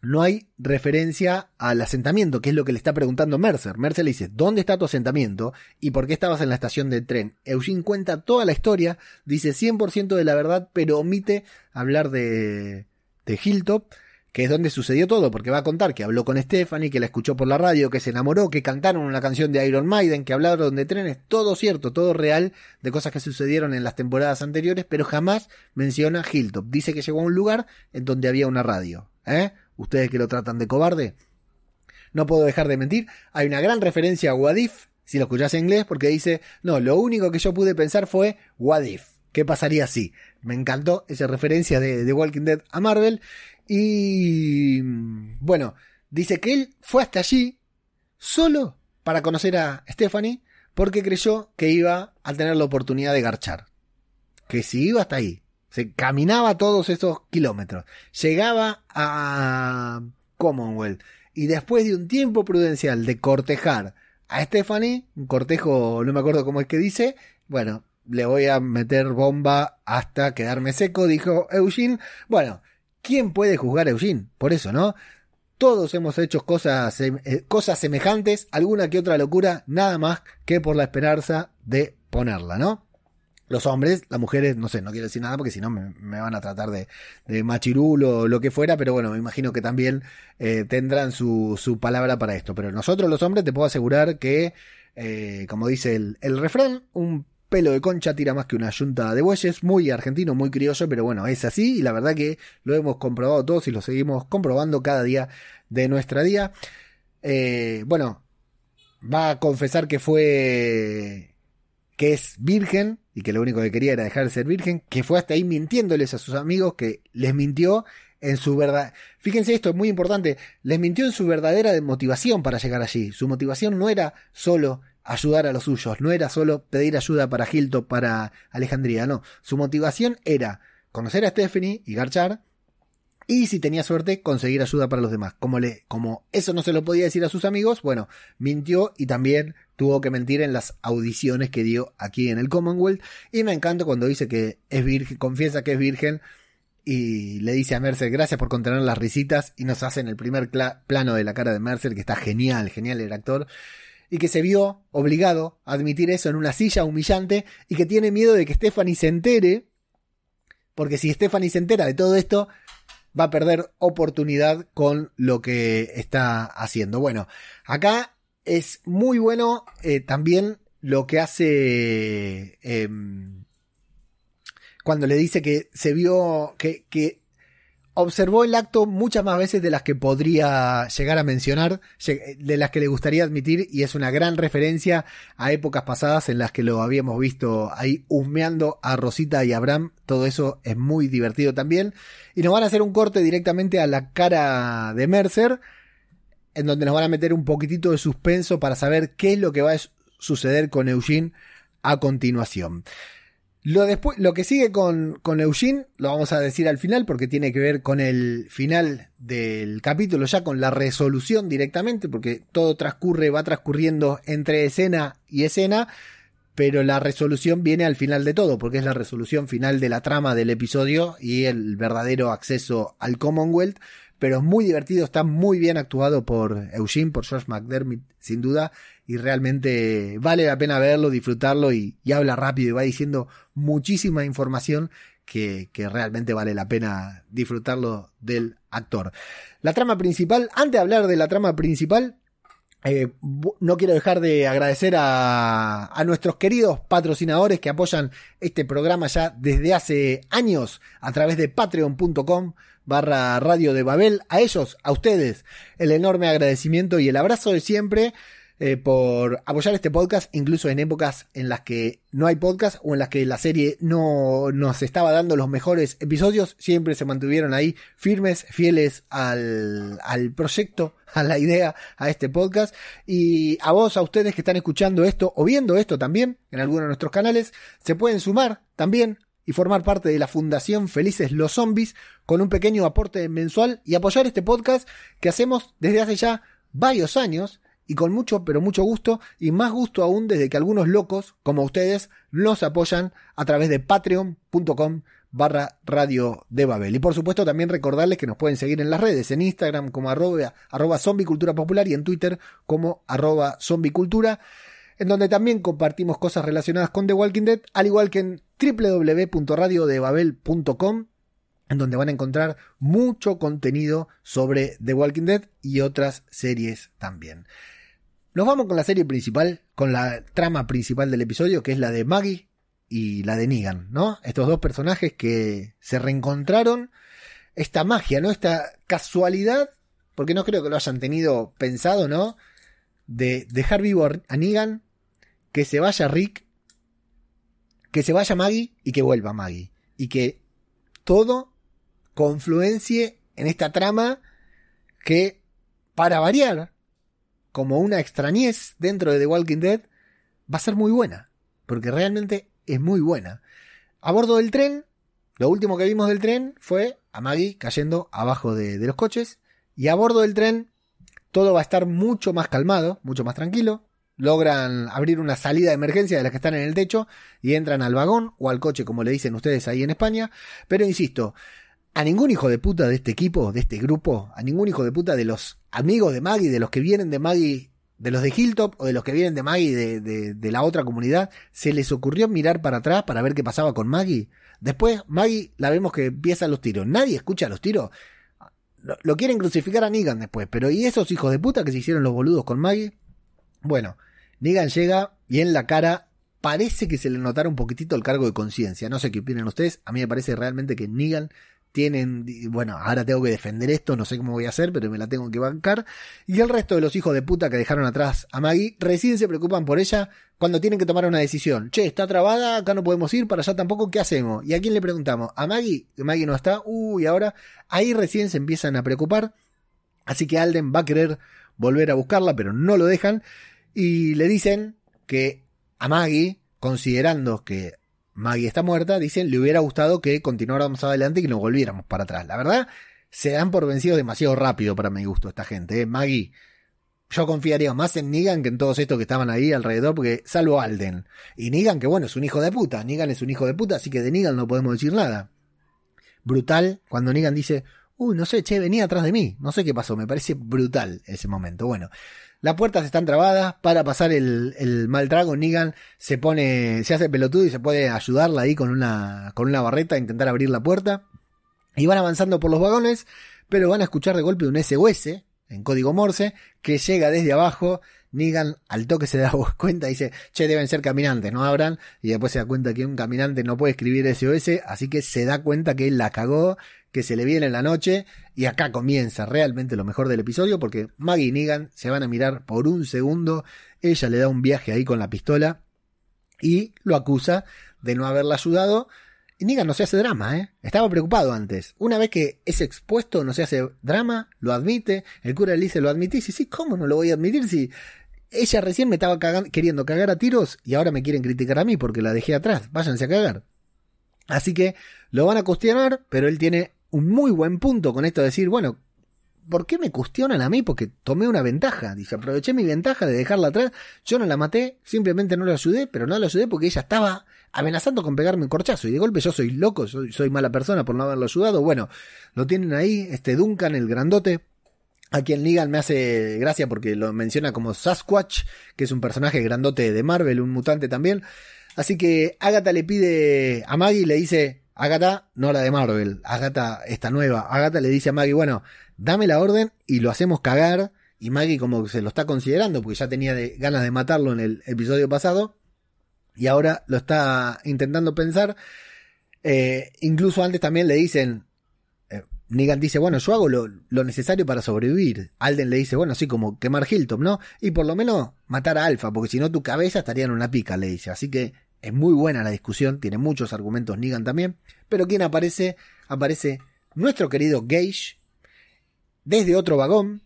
no hay referencia al asentamiento, que es lo que le está preguntando Mercer. Mercer le dice, ¿dónde está tu asentamiento? ¿Y por qué estabas en la estación de tren? Eugene cuenta toda la historia, dice 100% de la verdad, pero omite hablar de, de Hilltop, que es donde sucedió todo, porque va a contar que habló con Stephanie, que la escuchó por la radio, que se enamoró, que cantaron una canción de Iron Maiden, que hablaron de trenes, todo cierto, todo real, de cosas que sucedieron en las temporadas anteriores, pero jamás menciona Hilltop. Dice que llegó a un lugar en donde había una radio. ¿Eh? Ustedes que lo tratan de cobarde. No puedo dejar de mentir, hay una gran referencia a Wadif, si lo escuchás en inglés, porque dice, no, lo único que yo pude pensar fue Wadif. ¿Qué pasaría si? Me encantó esa referencia de, The Walking Dead a Marvel. Y bueno, dice que él fue hasta allí solo para conocer a Stephanie porque creyó que iba a tener la oportunidad de garchar. Que si iba hasta ahí se caminaba todos esos kilómetros. Llegaba a Commonwealth. Y después de un tiempo prudencial de cortejar a Stephanie, un cortejo, no me acuerdo cómo es que dice, bueno, le voy a meter bomba hasta quedarme seco, dijo Eugene. Bueno, ¿quién puede juzgar a Eugene? Por eso, ¿no? Todos hemos hecho cosas, eh, cosas semejantes, alguna que otra locura, nada más que por la esperanza de ponerla, ¿no? Los hombres, las mujeres, no sé, no quiero decir nada porque si no me, van a tratar de, machirulo o lo que fuera, pero bueno, me imagino que también eh, tendrán su, su palabra para esto. Pero nosotros los hombres te puedo asegurar que, eh, como dice el, el refrán, un pelo de concha tira más que una yunta de bueyes, muy argentino, muy criollo, pero bueno, es así y la verdad que lo hemos comprobado todos y lo seguimos comprobando cada día de nuestra día. Eh, bueno, va a confesar que fue que es virgen y que lo único que quería era dejar de ser virgen, que fue hasta ahí mintiéndoles a sus amigos, que les mintió en su verdad. Fíjense esto, es muy importante, les mintió en su verdadera motivación para llegar allí. Su motivación no era solo ayudar a los suyos, no era solo pedir ayuda para Hilton, para Alejandría, no. Su motivación era conocer a Stephanie y garchar, y si tenía suerte, conseguir ayuda para los demás. Como, le, como eso no se lo podía decir a sus amigos, bueno, mintió y también tuvo que mentir en las audiciones que dio aquí en el Commonwealth. Y me encanta cuando dice que es virgen, confiesa que es virgen y le dice a Mercer, gracias por contener las risitas, y nos hacen el primer plano de la cara de Mercer, que está genial, genial el actor, y que se vio obligado a admitir eso en una silla humillante, y que tiene miedo de que Stephanie se entere, porque si Stephanie se entera de todo esto, va a perder oportunidad con lo que está haciendo. Bueno, acá es muy bueno eh, también lo que hace... Em, cuando le dice que se vio, que, que observó el acto muchas más veces de las que podría llegar a mencionar, de las que le gustaría admitir, y es una gran referencia a épocas pasadas en las que lo habíamos visto ahí humeando a Rosita y Abraham. Todo eso es muy divertido también. Y nos van a hacer un corte directamente a la cara de Mercer, en donde nos van a meter un poquitito de suspenso para saber qué es lo que va a suceder con Eugene a continuación. Lo, después, lo que sigue con, con Eugene, lo vamos a decir al final porque tiene que ver con el final del capítulo, ya con la resolución directamente, porque todo transcurre, va transcurriendo entre escena y escena, pero la resolución viene al final de todo, porque es la resolución final de la trama del episodio y el verdadero acceso al Commonwealth pero es muy divertido, está muy bien actuado por Eugene, por George McDermott, sin duda, y realmente vale la pena verlo, disfrutarlo y, habla rápido y va diciendo muchísima información que, realmente vale la pena disfrutarlo del actor. La trama principal, antes de hablar de la trama principal, eh, no quiero dejar de agradecer a, nuestros queridos patrocinadores que apoyan este programa ya desde hace años a través de patreon.com barra Radio de Babel. A ellos, a ustedes, el enorme agradecimiento y el abrazo de siempre. Eh, por apoyar este podcast, incluso en épocas en las que no hay podcast o en las que la serie no nos estaba dando los mejores episodios, siempre se mantuvieron ahí firmes, fieles al, al proyecto, a la idea, a este podcast. Y a vos, a ustedes que están escuchando esto o viendo esto también en alguno de nuestros canales, se pueden sumar también y formar parte de la Fundación Felices los Zombies con un pequeño aporte mensual y apoyar este podcast que hacemos desde hace ya varios años y con mucho pero mucho gusto y más gusto aún desde que algunos locos como ustedes nos apoyan a través de patreon.com barra radio de Babel. Y por supuesto también recordarles que nos pueden seguir en las redes, en Instagram como arroba, arroba popular y en Twitter como arroba zombicultura en donde también compartimos cosas relacionadas con The Walking Dead, al igual que en www.radiodebabel.com, en donde van a encontrar mucho contenido sobre The Walking Dead y otras series también. Nos vamos con la serie principal, con la trama principal del episodio, que es la de Maggie y la de Negan, ¿no? Estos dos personajes que se reencontraron, esta magia, ¿no? Esta casualidad, porque no creo que lo hayan tenido pensado, ¿no? De dejar vivo a Negan que se vaya Rick, que se vaya Maggie y que vuelva Maggie. Y que todo confluencie en esta trama que, para variar, como una extrañez dentro de The Walking Dead, va a ser muy buena. Porque realmente es muy buena. A bordo del tren, lo último que vimos del tren fue a Maggie cayendo abajo de, de los coches. Y a bordo del tren, todo va a estar mucho más calmado, mucho más tranquilo logran abrir una salida de emergencia de las que están en el techo y entran al vagón o al coche, como le dicen ustedes ahí en España. Pero insisto, a ningún hijo de puta de este equipo, de este grupo, a ningún hijo de puta de los amigos de Maggie, de los que vienen de Maggie, de los de Hilltop o de los que vienen de Maggie de, de, la otra comunidad, se les ocurrió mirar para atrás para ver qué pasaba con Maggie. Después Maggie la vemos que empiezan los tiros. Nadie escucha los tiros. Lo, lo quieren crucificar a Negan después, pero ¿y esos hijos de puta que se hicieron los boludos con Maggie? Bueno, Negan llega y en la cara parece que se le notara un poquitito el cargo de conciencia. No sé qué opinan ustedes. A mí me parece realmente que Negan tienen, bueno, ahora tengo que defender esto, no sé cómo voy a hacer, pero me la tengo que bancar. Y el resto de los hijos de puta que dejaron atrás a Maggie recién se preocupan por ella cuando tienen que tomar una decisión. Che, está trabada, acá no podemos ir, para allá tampoco, ¿qué hacemos? ¿Y a quién le preguntamos? ¿A Maggie? Maggie no está, uy, ahora ahí recién se empiezan a preocupar. Así que Alden va a querer volver a buscarla, pero no lo dejan. Y le dicen que a Maggie, considerando que Maggie está muerta, dicen, le hubiera gustado que continuáramos adelante y que nos volviéramos para atrás. La verdad, se dan por vencidos demasiado rápido para mi gusto esta gente. ¿eh? Maggie, yo confiaría más en Negan que en todos estos que estaban ahí alrededor, porque salvo Alden. Y Negan, que bueno, es un hijo de puta. Negan es un hijo de puta, así que de Negan no podemos decir nada. Brutal, cuando Negan dice, uy, no sé, che, venía atrás de mí. No sé qué pasó, me parece brutal ese momento. Bueno, las puertas están trabadas. Para pasar el, el mal trago, Negan se pone, se hace pelotudo y se puede ayudarla ahí con una, con una barreta a intentar abrir la puerta. Y van avanzando por los vagones, pero van a escuchar de golpe un SOS en código Morse que llega desde abajo. Negan al toque se da cuenta y dice, che, deben ser caminantes, no abran. Y después se da cuenta que un caminante no puede escribir SOS, así que se da cuenta que él la cagó que se le viene en la noche y acá comienza realmente lo mejor del episodio porque Maggie y Negan se van a mirar por un segundo, ella le da un viaje ahí con la pistola y lo acusa de no haberla ayudado. Y Negan no se hace drama, ¿eh? Estaba preocupado antes. Una vez que es expuesto, no se hace drama, lo admite. El cura le dice, ¿lo admitís? Y sí, ¿cómo no lo voy a admitir si ella recién me estaba queriendo cagar a tiros y ahora me quieren criticar a mí porque la dejé atrás? Váyanse a cagar. Así que lo van a cuestionar, pero él tiene un muy buen punto con esto de decir, bueno, ¿por qué me cuestionan a mí? Porque tomé una ventaja. Dice, aproveché mi ventaja de dejarla atrás. Yo no la maté, simplemente no la ayudé, pero no la ayudé porque ella estaba amenazando con pegarme un corchazo. Y de golpe yo soy loco, soy, mala persona por no haberlo ayudado. Bueno, lo tienen ahí, este Duncan, el grandote. A quien Negan me hace gracia porque lo menciona como Sasquatch, que es un personaje grandote de Marvel, un mutante también. Así que Agatha le pide a Maggie le dice, Agatha, no la de Marvel, Agatha esta nueva. Agatha le dice a Maggie, bueno, dame la orden y lo hacemos cagar. Y Maggie como que se lo está considerando porque ya tenía ganas de matarlo en el episodio pasado. Y ahora lo está intentando pensar. Eh, incluso antes también le dicen, eh, Negan dice, bueno, yo hago lo, lo, necesario para sobrevivir. Alden le dice, bueno, así como quemar Hilton, ¿no? Y por lo menos matar a Alpha, porque si no tu cabeza estaría en una pica, le dice. Así que es muy buena la discusión, tiene muchos argumentos Negan también. Pero quien aparece, aparece nuestro querido Gage desde otro vagón,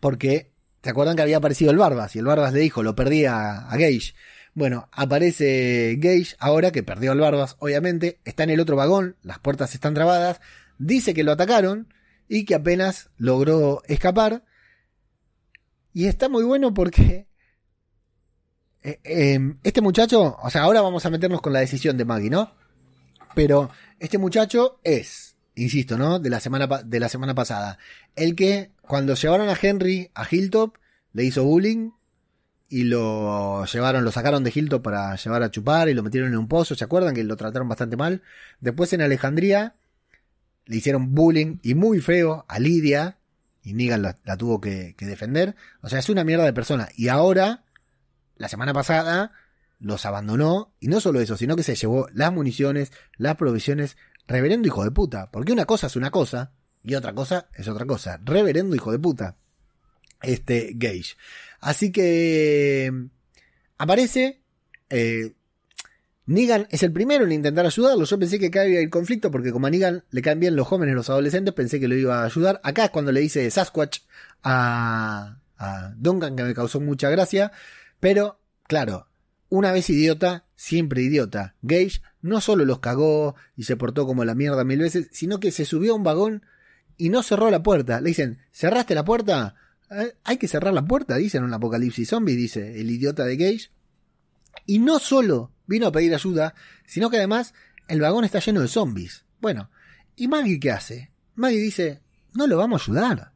porque ¿se acuerdan que había aparecido el Barbas? Y el Barbas le dijo, lo perdí a, Gage. Bueno, aparece Gage ahora que perdió al Barbas, obviamente, está en el otro vagón, las puertas están trabadas, dice que lo atacaron y que apenas logró escapar. Y está muy bueno porque eh, em, este muchacho, o sea, ahora vamos a meternos con la decisión de Maggie, ¿no? Pero este muchacho es, insisto, ¿no? De la semana, de la semana pasada. El que cuando llevaron a Henry a Hilltop le hizo bullying y lo llevaron, lo sacaron de Hilltop para llevar a chupar y lo metieron en un pozo. ¿Se acuerdan que lo trataron bastante mal? Después en Alejandría le hicieron bullying y muy feo a Lidia y Negan la, tuvo que, que defender. O sea, es una mierda de persona. Y ahora la semana pasada los abandonó y no solo eso, sino que se llevó las municiones, las provisiones, reverendo hijo de puta, porque una cosa es una cosa y otra cosa es otra cosa, reverendo hijo de puta, este Gage. Así que aparece, eh, Negan es el primero en intentar ayudarlo. Yo pensé que acá había el conflicto porque como a Negan le caen bien los jóvenes, los adolescentes, pensé que lo iba a ayudar. Acá es cuando le dice Sasquatch a, a Duncan, que me causó mucha gracia. Pero, claro, una vez idiota, siempre idiota. Gage no solo los cagó y se portó como la mierda mil veces, sino que se subió a un vagón y no cerró la puerta. Le dicen, ¿cerraste la puerta? Eh, hay que cerrar la puerta, dicen en un apocalipsis zombie, dice el idiota de Gage. Y no solo vino a pedir ayuda, sino que además el vagón está lleno de zombies. Bueno, ¿y Maggie qué hace? Maggie dice, no lo vamos a ayudar.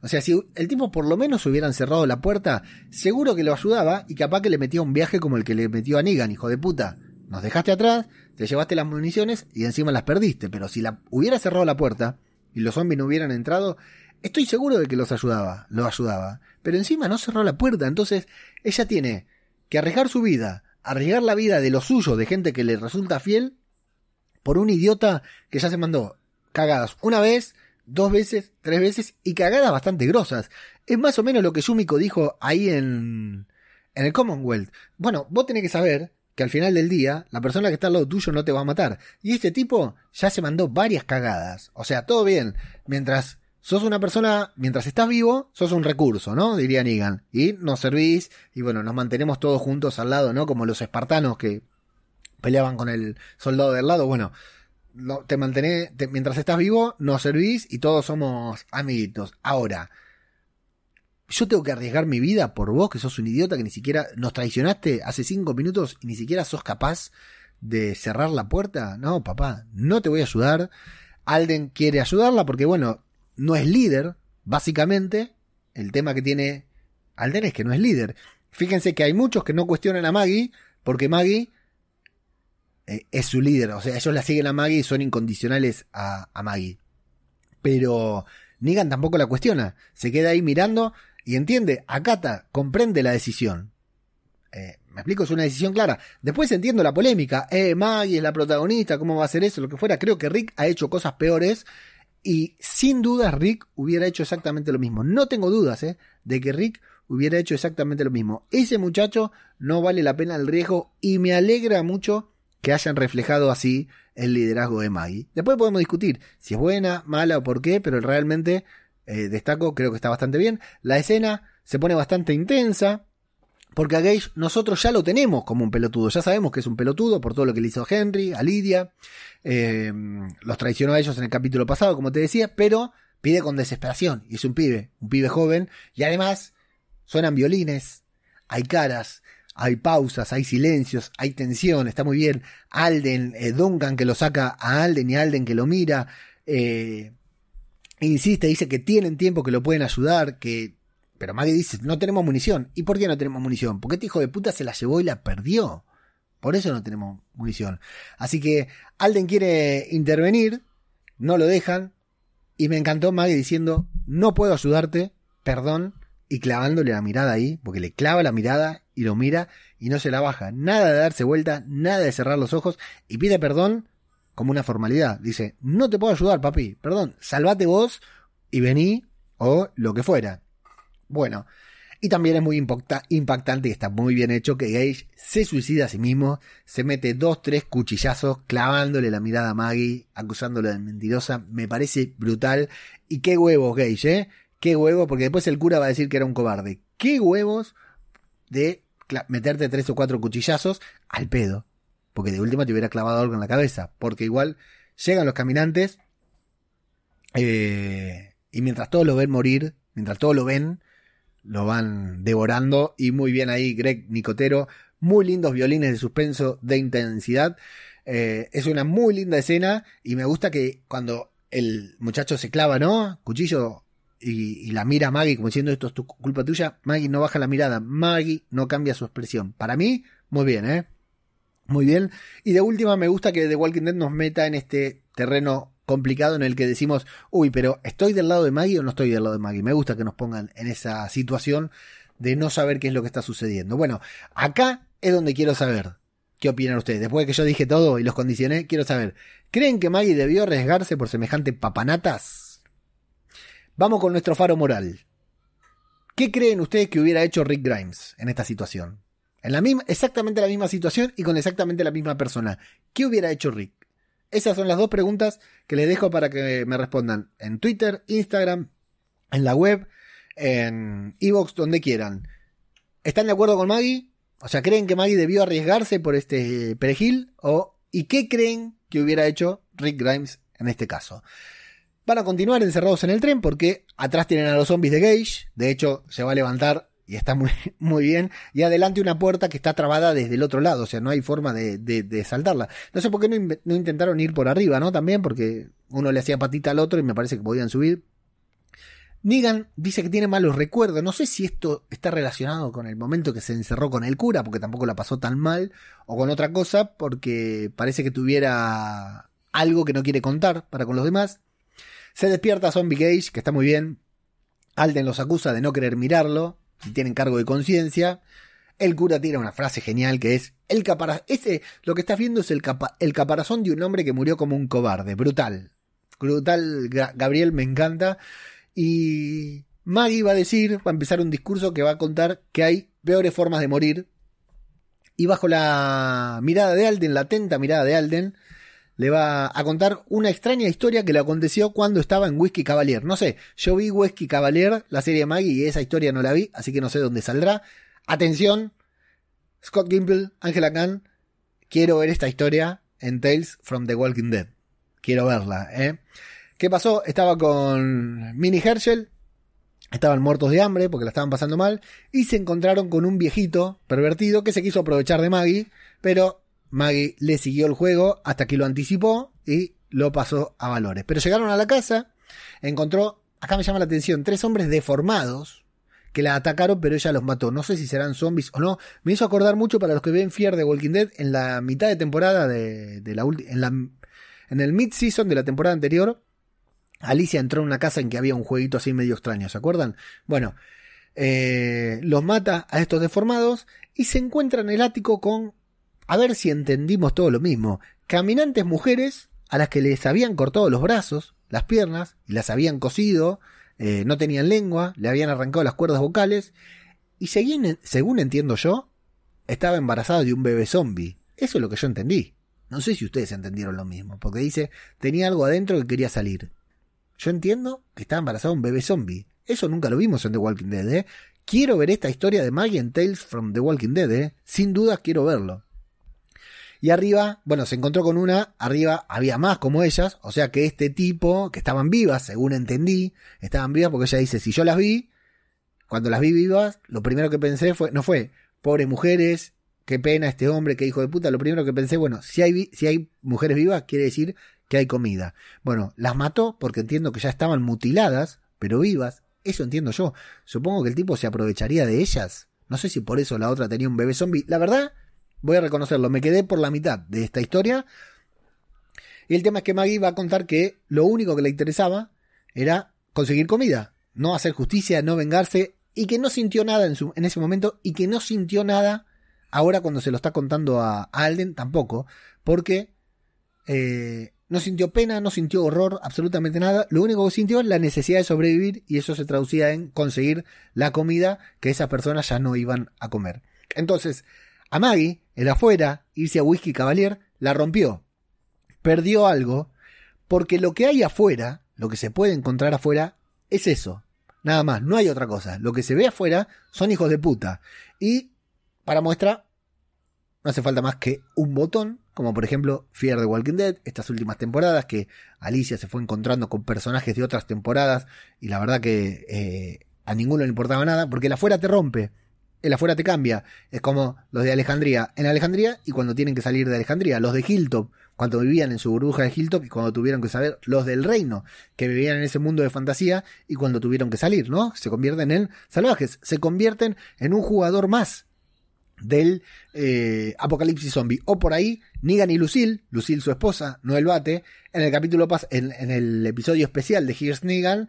O sea, si el tipo por lo menos hubieran cerrado la puerta, seguro que lo ayudaba y capaz que le metía un viaje como el que le metió a Negan, hijo de puta. Nos dejaste atrás, te llevaste las municiones y encima las perdiste. Pero si la hubiera cerrado la puerta y los zombies no hubieran entrado, estoy seguro de que los ayudaba, lo ayudaba. Pero encima no cerró la puerta, entonces ella tiene que arriesgar su vida, arriesgar la vida de los suyos, de gente que le resulta fiel, por un idiota que ya se mandó cagadas una vez, dos veces, tres veces y cagadas bastante grosas. Es más o menos lo que Yumiko dijo ahí en, en el Commonwealth. Bueno, vos tenés que saber que al final del día la persona que está al lado tuyo no te va a matar. Y este tipo ya se mandó varias cagadas. O sea, todo bien. Mientras sos una persona, mientras estás vivo, sos un recurso, ¿no? Diría Negan. Y nos servís y bueno, nos mantenemos todos juntos al lado, ¿no? Como los espartanos que peleaban con el soldado del lado. Bueno, te mantenés, mientras estás vivo, nos servís y todos somos amiguitos. Ahora, yo tengo que arriesgar mi vida por vos, que sos un idiota, que ni siquiera nos traicionaste hace cinco minutos y ni siquiera sos capaz de cerrar la puerta. No, papá, no te voy a ayudar. Alden quiere ayudarla porque, bueno, no es líder, básicamente. El tema que tiene Alden es que no es líder. Fíjense que hay muchos que no cuestionan a Maggie porque Maggie eh, es su líder. O sea, ellos la siguen a Maggie y son incondicionales a, Maggie. Pero Negan tampoco la cuestiona. Se queda ahí mirando y entiende, acata, comprende la decisión. Eh, me explico, es una decisión clara. Después entiendo la polémica. Eh, Maggie es la protagonista, ¿cómo va a hacer eso? Lo que fuera. Creo que Rick ha hecho cosas peores. Y sin duda Rick hubiera hecho exactamente lo mismo. No tengo dudas eh, de que Rick hubiera hecho exactamente lo mismo. Ese muchacho no vale la pena el riesgo y me alegra mucho que hayan reflejado así el liderazgo de Maggie. Después podemos discutir si es buena, mala o por qué, pero realmente eh, destaco, creo que está bastante bien. La escena se pone bastante intensa. Porque a Gage nosotros ya lo tenemos como un pelotudo. Ya sabemos que es un pelotudo por todo lo que le hizo Henry, a Lidia. Eh, los traicionó a ellos en el capítulo pasado, como te decía, pero pide con desesperación. Y es un pibe, un pibe joven. Y además suenan violines, hay caras, hay pausas, hay silencios, hay tensión, está muy bien. Alden, eh, Duncan que lo saca a Alden y Alden que lo mira. Eh, insiste, dice que tienen tiempo, que lo pueden ayudar, que... Pero Maggie dice, no tenemos munición. ¿Y por qué no tenemos munición? Porque este hijo de puta se la llevó y la perdió. Por eso no tenemos munición. Así que Alden quiere intervenir, no lo dejan. Y me encantó Maggie diciendo, no puedo ayudarte, perdón, y clavándole la mirada ahí, porque le clava la mirada y lo mira y no se la baja. Nada de darse vuelta, nada de cerrar los ojos y pide perdón como una formalidad. Dice, no te puedo ayudar, papi, perdón, salvate vos y vení o lo que fuera. Bueno, y también es muy impactante y está muy bien hecho que Gage se suicida a sí mismo, se mete dos, tres cuchillazos clavándole la mirada a Maggie, acusándola de mentirosa. Me parece brutal. Y qué huevos, Gage, ¿eh? Qué huevos, porque después el cura va a decir que era un cobarde. Qué huevos de meterte tres o cuatro cuchillazos al pedo porque de última te hubiera clavado algo en la cabeza, porque igual llegan los caminantes eh, y mientras todos lo ven morir, mientras todos lo ven, lo van devorando y muy bien ahí Greg Nicotero, muy lindos violines de suspenso de intensidad. Eh, es una muy linda escena y me gusta que cuando el muchacho se clava, ¿no? Cuchillo y, la mira a Maggie como diciendo esto es tu culpa tuya, Maggie no baja la mirada, Maggie no cambia su expresión. Para mí, muy bien, ¿eh? Muy bien. Y de última me gusta que The Walking Dead nos meta en este terreno complicado en el que decimos, uy, pero ¿estoy del lado de Maggie o no estoy del lado de Maggie? Me gusta que nos pongan en esa situación de no saber qué es lo que está sucediendo. Bueno, acá es donde quiero saber qué opinan ustedes. Después de que yo dije todo y los condicioné, quiero saber, ¿creen que Maggie debió arriesgarse por semejante papanatas? Vamos con nuestro faro moral. ¿Qué creen ustedes que hubiera hecho Rick Grimes en esta situación? En la misma, exactamente la misma situación y con exactamente la misma persona. ¿Qué hubiera hecho Rick? Esas son las dos preguntas que les dejo para que me respondan en Twitter, Instagram, en la web, en Evox, donde quieran. ¿Están de acuerdo con Maggie? O sea, ¿creen que Maggie debió arriesgarse por este perejil? ¿O, ¿Y qué creen que hubiera hecho Rick Grimes en este caso? Van a continuar encerrados en el tren porque atrás tienen a los zombies de Gage. De hecho, se va a levantar y está muy, muy bien. Y adelante una puerta que está trabada desde el otro lado, o sea, no hay forma de, de, saltarla. No sé por qué no, no, intentaron ir por arriba, ¿no? También porque uno le hacía patita al otro y me parece que podían subir. Negan dice que tiene malos recuerdos. No sé si esto está relacionado con el momento que se encerró con el cura, porque tampoco la pasó tan mal, o con otra cosa, porque parece que tuviera algo que no quiere contar para con los demás. Se despierta Zombie Gage, que está muy bien. Alden los acusa de no querer mirarlo, si tienen cargo de conciencia. El cura tira una frase genial que es, el ese, lo que estás viendo es el, el caparazón de un hombre que murió como un cobarde, brutal. Brutal, Gabriel, me encanta. Y Maggie va a decir, va a empezar un discurso que va a contar que hay peores formas de morir. Y bajo la mirada de Alden, la atenta mirada de Alden, le va a contar una extraña historia que le aconteció cuando estaba en Whiskey Cavalier. No sé, yo vi Whiskey Cavalier, la serie de Maggie, y esa historia no la vi, así que no sé dónde saldrá. Atención, Scott Gimple, Angela Khan, quiero ver esta historia en Tales from the Walking Dead. Quiero verla, ¿eh? ¿Qué pasó? Estaba con Minnie Herschel, estaban muertos de hambre porque la estaban pasando mal, y se encontraron con un viejito pervertido que se quiso aprovechar de Maggie, pero Maggie le siguió el juego hasta que lo anticipó y lo pasó a valores. Pero llegaron a la casa, encontró, acá me llama la atención, tres hombres deformados que la atacaron, pero ella los mató. No sé si serán zombies o no. Me hizo acordar mucho para los que ven Fear de Walking Dead en la mitad de temporada de, la en, en el mid-season de la temporada anterior. Alicia entró en una casa en que había un jueguito así medio extraño, ¿se acuerdan? Bueno, eh, los mata a estos deformados y se encuentra en el ático con a ver si entendimos todo lo mismo. Caminantes mujeres a las que les habían cortado los brazos, las piernas, y las habían cosido, eh, no tenían lengua, le habían arrancado las cuerdas vocales, y según, según entiendo yo, estaba embarazada de un bebé zombie. Eso es lo que yo entendí. No sé si ustedes entendieron lo mismo, porque dice, tenía algo adentro que quería salir. Yo entiendo que estaba embarazada de un bebé zombie. Eso nunca lo vimos en The Walking Dead, ¿eh? Quiero ver esta historia de Maggie en Tales from The Walking Dead, ¿eh? Sin duda quiero verlo. Y arriba, bueno, se encontró con una, arriba había más como ellas, o sea que este tipo, que estaban vivas, según entendí, estaban vivas porque ella dice, si yo las vi, cuando las vi vivas, lo primero que pensé fue, no fue, pobres mujeres, qué pena este hombre, qué hijo de puta, lo primero que pensé, bueno, si hay, si hay mujeres vivas, quiere decir que hay comida. Bueno, las mató porque entiendo que ya estaban mutiladas, pero vivas, eso entiendo yo. Supongo que el tipo se aprovecharía de ellas. No sé si por eso la otra tenía un bebé zombie. La verdad, Voy a reconocerlo, me quedé por la mitad de esta historia. Y el tema es que Maggie va a contar que lo único que le interesaba era conseguir comida, no hacer justicia, no vengarse, y que no sintió nada en, su, en ese momento, y que no sintió nada ahora cuando se lo está contando a, Alden tampoco, porque eh, no sintió pena, no sintió horror, absolutamente nada. Lo único que sintió es la necesidad de sobrevivir y eso se traducía en conseguir la comida que esas personas ya no iban a comer. Entonces, a Maggie, el afuera, irse a Whisky Cavalier, la rompió. Perdió algo, porque lo que hay afuera, lo que se puede encontrar afuera, es eso. Nada más, no hay otra cosa. Lo que se ve afuera son hijos de puta. Y, para muestra, no hace falta más que un botón, como por ejemplo Fear the Walking Dead, estas últimas temporadas, que Alicia se fue encontrando con personajes de otras temporadas, y la verdad que eh, a ninguno le importaba nada, porque el afuera te rompe el afuera te cambia. Es como los de Alejandría en Alejandría y cuando tienen que salir de Alejandría. Los de Hilltop, cuando vivían en su burbuja de Hilltop y cuando tuvieron que saber. Los del reino, que vivían en ese mundo de fantasía y cuando tuvieron que salir, ¿no? Se convierten en salvajes. Se convierten en un jugador más del eh, Apocalipsis Zombie. O por ahí, Negan y Lucille, Lucille su esposa, no el bate, en el capítulo en, en el episodio especial de Here's Negan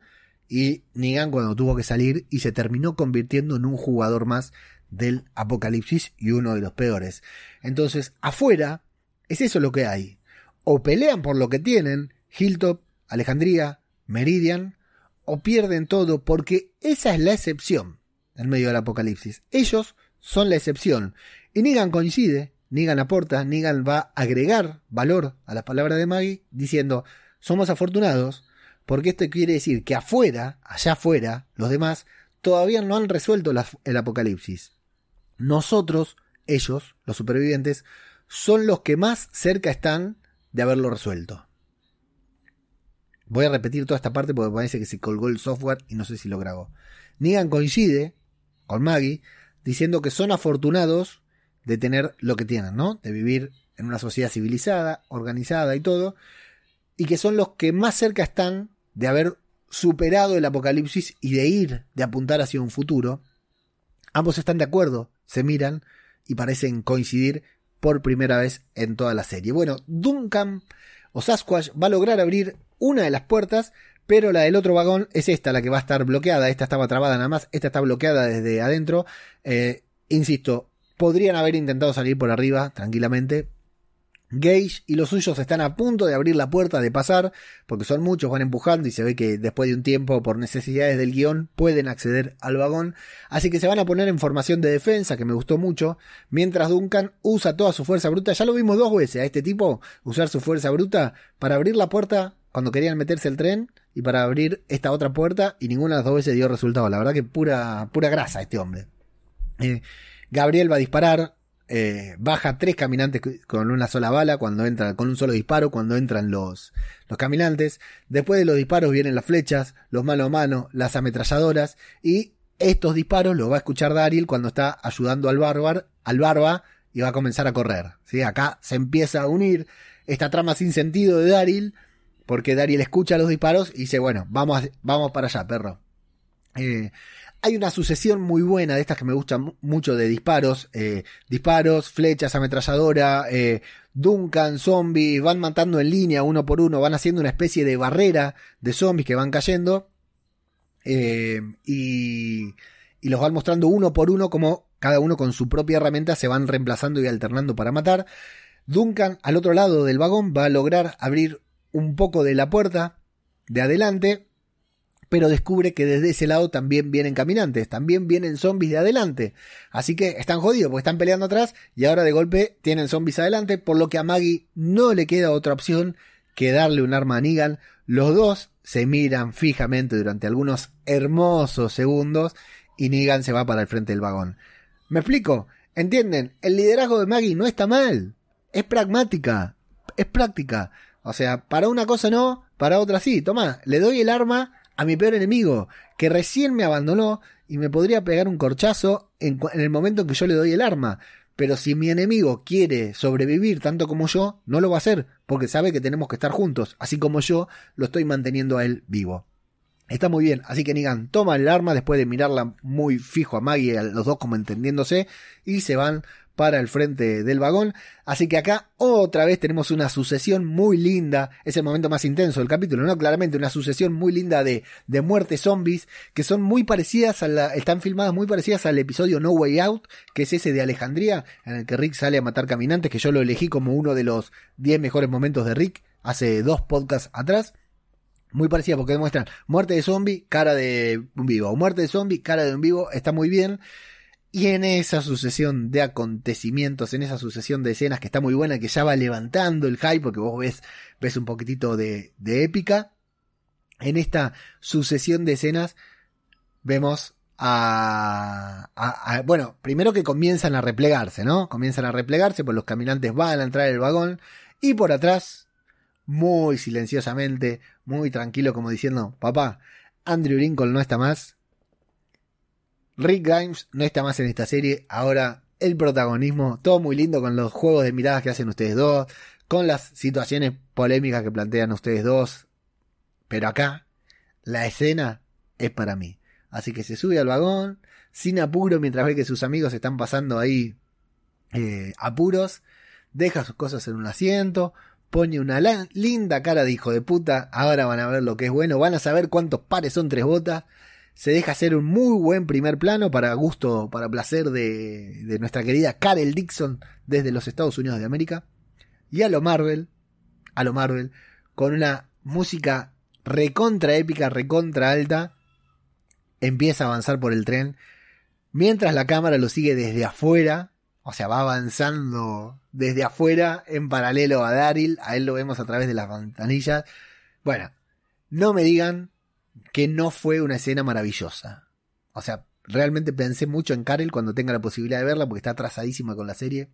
y Negan cuando tuvo que salir y se terminó convirtiendo en un jugador más del apocalipsis y uno de los peores. Entonces, afuera es eso lo que hay. O pelean por lo que tienen, Hilltop, Alejandría, Meridian, o pierden todo porque esa es la excepción en medio del apocalipsis. Ellos son la excepción. Y Negan coincide, Negan aporta, Negan va a agregar valor a las palabras de Maggie diciendo, somos afortunados porque esto quiere decir que afuera, allá afuera, los demás todavía no han resuelto el apocalipsis. Nosotros, ellos, los supervivientes, son los que más cerca están de haberlo resuelto. Voy a repetir toda esta parte porque parece que se colgó el software y no sé si lo grabó. Negan coincide con Maggie diciendo que son afortunados de tener lo que tienen, ¿no? De vivir en una sociedad civilizada, organizada y todo, y que son los que más cerca están de haber superado el apocalipsis y de ir, de apuntar hacia un futuro, ambos están de acuerdo, se miran y parecen coincidir por primera vez en toda la serie. Bueno, Duncan o Sasquatch va a lograr abrir una de las puertas, pero la del otro vagón es esta, la que va a estar bloqueada. Esta estaba trabada nada más, esta está bloqueada desde adentro. Eh, insisto, podrían haber intentado salir por arriba tranquilamente. Gage y los suyos están a punto de abrir la puerta, de pasar, porque son muchos, van empujando y se ve que después de un tiempo, por necesidades del guion, pueden acceder al vagón. Así que se van a poner en formación de defensa, que me gustó mucho, mientras Duncan usa toda su fuerza bruta. Ya lo vimos dos veces a este tipo usar su fuerza bruta para abrir la puerta cuando querían meterse el tren y para abrir esta otra puerta y ninguna de las dos veces dio resultado. La verdad que pura, pura grasa este hombre. Eh, Gabriel va a disparar, eh, baja tres caminantes con una sola bala cuando entra, con un solo disparo cuando entran los, los caminantes. Después de los disparos vienen las flechas, los mano a mano, las ametralladoras y estos disparos los va a escuchar Daryl cuando está ayudando al bárbaro, al barba y va a comenzar a correr. ¿sí? Acá se empieza a unir esta trama sin sentido de Daryl porque Daryl escucha los disparos y dice, bueno, vamos, vamos para allá, perro. Eh, hay una sucesión muy buena de estas que me gustan mucho de disparos. Eh, disparos, flechas, ametralladora, eh, Duncan, zombies, van matando en línea uno por uno, van haciendo una especie de barrera de zombies que van cayendo. Eh, y, y los van mostrando uno por uno como cada uno con su propia herramienta se van reemplazando y alternando para matar. Duncan, al otro lado del vagón, va a lograr abrir un poco de la puerta de adelante pero descubre que desde ese lado también vienen caminantes, también vienen zombies de adelante. Así que están jodidos porque están peleando atrás y ahora de golpe tienen zombies adelante, por lo que a Maggie no le queda otra opción que darle un arma a Negan. Los dos se miran fijamente durante algunos hermosos segundos y Negan se va para el frente del vagón. ¿Me explico? ¿Entienden? El liderazgo de Maggie no está mal. Es pragmática. Es práctica. O sea, para una cosa no, para otra sí. Toma, le doy el arma a mi peor enemigo, que recién me abandonó y me podría pegar un corchazo en, el momento en que yo le doy el arma. Pero si mi enemigo quiere sobrevivir tanto como yo, no lo va a hacer, porque sabe que tenemos que estar juntos, así como yo lo estoy manteniendo a él vivo. Está muy bien, así que Negan toma el arma después de mirarla muy fijo a Maggie, a los dos como entendiéndose, y se van para el frente del vagón. Así que acá otra vez tenemos una sucesión muy linda. Es el momento más intenso del capítulo, ¿no? Claramente una sucesión muy linda de, de muertes zombies que son muy parecidas a la, están filmadas muy parecidas al episodio No Way Out, que es ese de Alejandría, en el que Rick sale a matar caminantes, que yo lo elegí como uno de los 10 mejores momentos de Rick hace dos podcasts atrás. Muy parecida porque demuestran muerte de zombie, cara de un vivo. Muerte de zombie, cara de un vivo. Está muy bien. Y en esa sucesión de acontecimientos, en esa sucesión de escenas que está muy buena, que ya va levantando el hype, porque vos ves, ves un poquitito de, de épica, en esta sucesión de escenas vemos a, a, bueno, primero que comienzan a replegarse, ¿no? Comienzan a replegarse, pues los caminantes van a entrar el vagón y por atrás, muy silenciosamente, muy tranquilo, como diciendo, papá, Andrew Lincoln no está más, Rick Grimes no está más en esta serie. Ahora el protagonismo, todo muy lindo con los juegos de miradas que hacen ustedes dos, con las situaciones polémicas que plantean ustedes dos. Pero acá, la escena es para mí. Así que se sube al vagón, sin apuro, mientras ve que sus amigos están pasando ahí eh, apuros, deja sus cosas en un asiento, pone una linda cara de hijo de puta, ahora van a ver lo que es bueno, van a saber cuántos pares son tres botas, se deja hacer un muy buen primer plano para gusto, para placer de, nuestra querida Karel Dixon desde los Estados Unidos de América. Y a lo Marvel, a lo Marvel, con una música recontra épica, recontra alta, empieza a avanzar por el tren, mientras la cámara lo sigue desde afuera, o sea, va avanzando desde afuera en paralelo a Daryl, a él lo vemos a través de las ventanillas. Bueno, no me digan que no fue una escena maravillosa. O sea, realmente pensé mucho en Karel cuando tenga la posibilidad de verla porque está atrasadísima con la serie.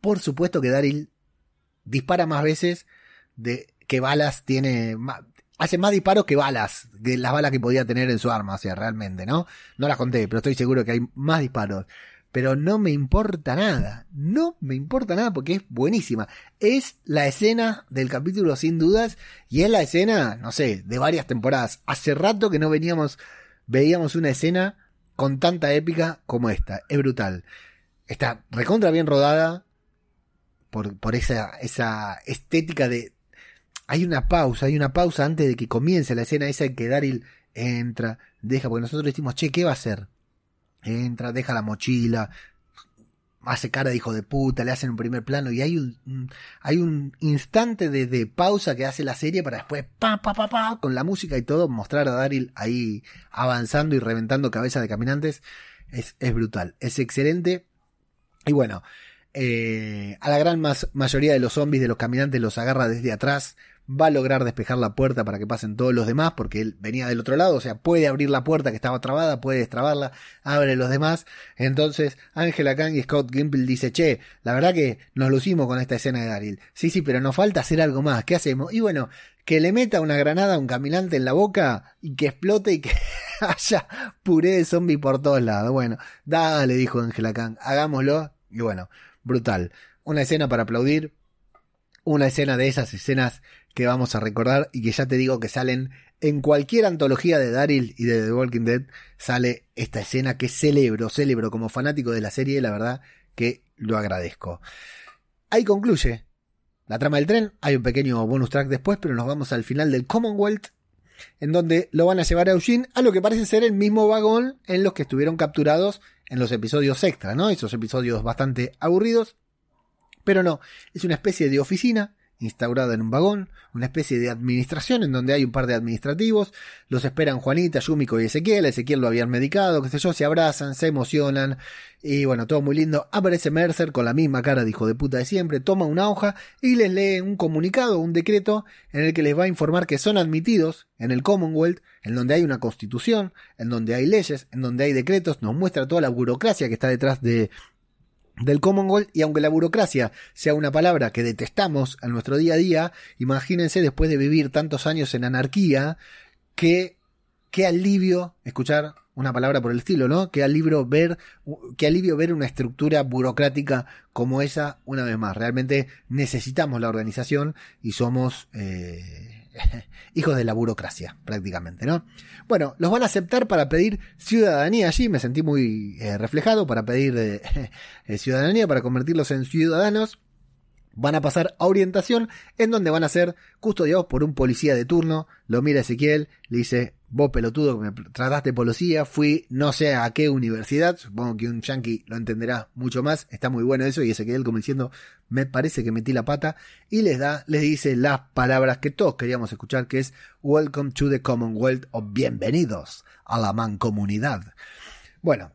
Por supuesto que Daryl dispara más veces de que balas tiene hace más disparos que balas, que las balas que podía tener en su arma, o sea, realmente, ¿no? No las conté, pero estoy seguro que hay más disparos pero no me importa nada. No me importa nada porque es buenísima. Es la escena del capítulo sin dudas y es la escena, no sé, de varias temporadas. Hace rato que no veníamos, veíamos una escena con tanta épica como esta. Es brutal. Está recontra bien rodada por, por esa, esa estética de... Hay una pausa, hay una pausa antes de que comience la escena esa en que Daryl entra, deja, porque nosotros decimos, che, ¿qué va a hacer? Entra, deja la mochila, hace cara de hijo de puta, le hacen un primer plano y hay un, hay un instante de, pausa que hace la serie para después, pa, pa, pa, pa, con la música y todo, mostrar a Daryl ahí avanzando y reventando cabezas de caminantes. Es, es brutal, es excelente. Y bueno, eh, a la gran mayoría de los zombies, de los caminantes, los agarra desde atrás, va a lograr despejar la puerta para que pasen todos los demás, porque él venía del otro lado, o sea, puede abrir la puerta que estaba trabada, puede destrabarla, abre los demás. Entonces, Angela Kang y Scott Gimple dice, che, la verdad que nos lucimos con esta escena de Daryl. Sí, sí, pero nos falta hacer algo más. ¿Qué hacemos? Y bueno, que le meta una granada a un caminante en la boca y que explote y que haya puré de zombie por todos lados. Bueno, dale, dijo Angela Kang, hagámoslo. Y bueno, brutal. Una escena para aplaudir, una escena de esas escenas que vamos a recordar y que ya te digo que salen en cualquier antología de Daryl y de The Walking Dead sale esta escena que celebro, celebro como fanático de la serie, la verdad que lo agradezco. Ahí concluye la trama del tren, hay un pequeño bonus track después, pero nos vamos al final del Commonwealth, en donde lo van a llevar a Eugene a lo que parece ser el mismo vagón en los que estuvieron capturados en los episodios extra, ¿no? Esos episodios bastante aburridos, pero no, es una especie de oficina instaurada en un vagón, una especie de administración en donde hay un par de administrativos, los esperan Juanita, Yumiko y Ezequiel, Ezequiel lo habían medicado, qué sé yo, se abrazan, se emocionan y bueno, todo muy lindo. Aparece Mercer con la misma cara de hijo de puta de siempre, toma una hoja y les lee un comunicado, un decreto en el que les va a informar que son admitidos en el Commonwealth, en donde hay una constitución, en donde hay leyes, en donde hay decretos, nos muestra toda la burocracia que está detrás de, del Commonwealth y aunque la burocracia sea una palabra que detestamos en nuestro día a día, imagínense después de vivir tantos años en anarquía, que qué alivio escuchar una palabra por el estilo, ¿no? Qué alivio ver, qué alivio ver una estructura burocrática como esa una vez más. Realmente necesitamos la organización y somos eh, hijos de la burocracia, prácticamente, ¿no? Bueno, los van a aceptar para pedir ciudadanía allí, me sentí muy eh, reflejado para pedir eh, eh, ciudadanía, para convertirlos en ciudadanos. Van a pasar a orientación en donde van a ser custodiados por un policía de turno. Lo mira Ezequiel, le dice, vos pelotudo que me trataste policía, fui no sé a qué universidad, supongo que un yankee lo entenderá mucho más, está muy bueno eso, y Ezequiel como diciendo, me parece que metí la pata, y les da, les dice las palabras que todos queríamos escuchar, que es Welcome to the Commonwealth o bienvenidos a la mancomunidad. Bueno,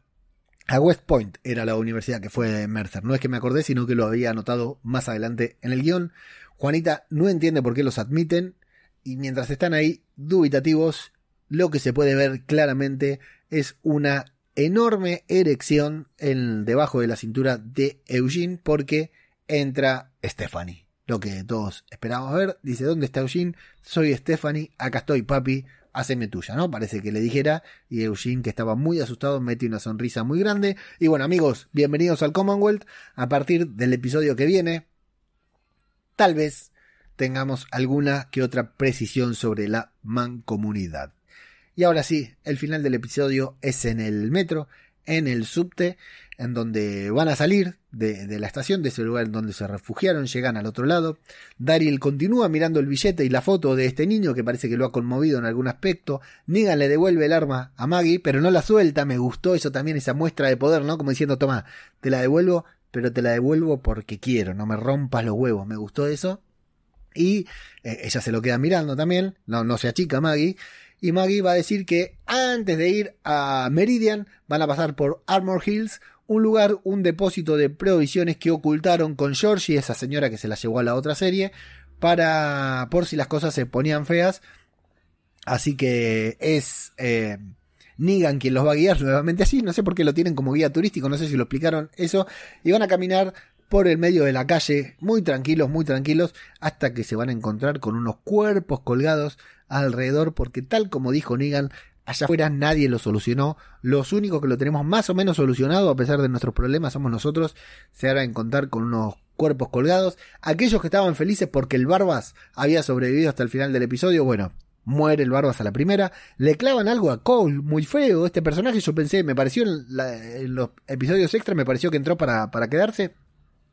a West Point era la universidad que fue Mercer, no es que me acordé, sino que lo había anotado más adelante en el guion. Juanita no entiende por qué los admiten, y mientras están ahí dubitativos, lo que se puede ver claramente es una enorme erección en, debajo de la cintura de Eugene porque entra Stephanie. Lo que todos esperábamos ver. Dice, ¿dónde está Eugene? Soy Stephanie, acá estoy papi, haceme tuya, ¿no? Parece que le dijera. Y Eugene, que estaba muy asustado, mete una sonrisa muy grande. Y bueno, amigos, bienvenidos al Commonwealth. A partir del episodio que viene, tal vez tengamos alguna que otra precisión sobre la mancomunidad. Y ahora sí, el final del episodio es en el metro, en el subte, en donde van a salir de, la estación, de ese lugar en donde se refugiaron, llegan al otro lado. Daryl continúa mirando el billete y la foto de este niño que parece que lo ha conmovido en algún aspecto. Negan le devuelve el arma a Maggie, pero no la suelta. Me gustó eso también, esa muestra de poder, ¿no? Como diciendo, toma, te la devuelvo, pero te la devuelvo porque quiero, no me rompas los huevos. Me gustó eso. Y eh, ella se lo queda mirando también, no, no se achica Maggie y Maggie va a decir que antes de ir a Meridian van a pasar por Armor Hills, un lugar, un depósito de provisiones que ocultaron con Georgie, esa señora que se la llevó a la otra serie, para por si las cosas se ponían feas. Así que es eh, Negan quien los va a guiar nuevamente así, no sé por qué lo tienen como guía turístico, no sé si lo explicaron eso, y van a caminar por el medio de la calle, muy tranquilos, muy tranquilos, hasta que se van a encontrar con unos cuerpos colgados alrededor, porque tal como dijo Negan, allá afuera nadie lo solucionó. Los únicos que lo tenemos más o menos solucionado, a pesar de nuestros problemas, somos nosotros. Se a encontrar con unos cuerpos colgados. Aquellos que estaban felices porque el Barbas había sobrevivido hasta el final del episodio, bueno, muere el Barbas a la primera. Le clavan algo a Cole, muy feo. Este personaje, yo pensé, me pareció en, los episodios extra, me pareció que entró para, para quedarse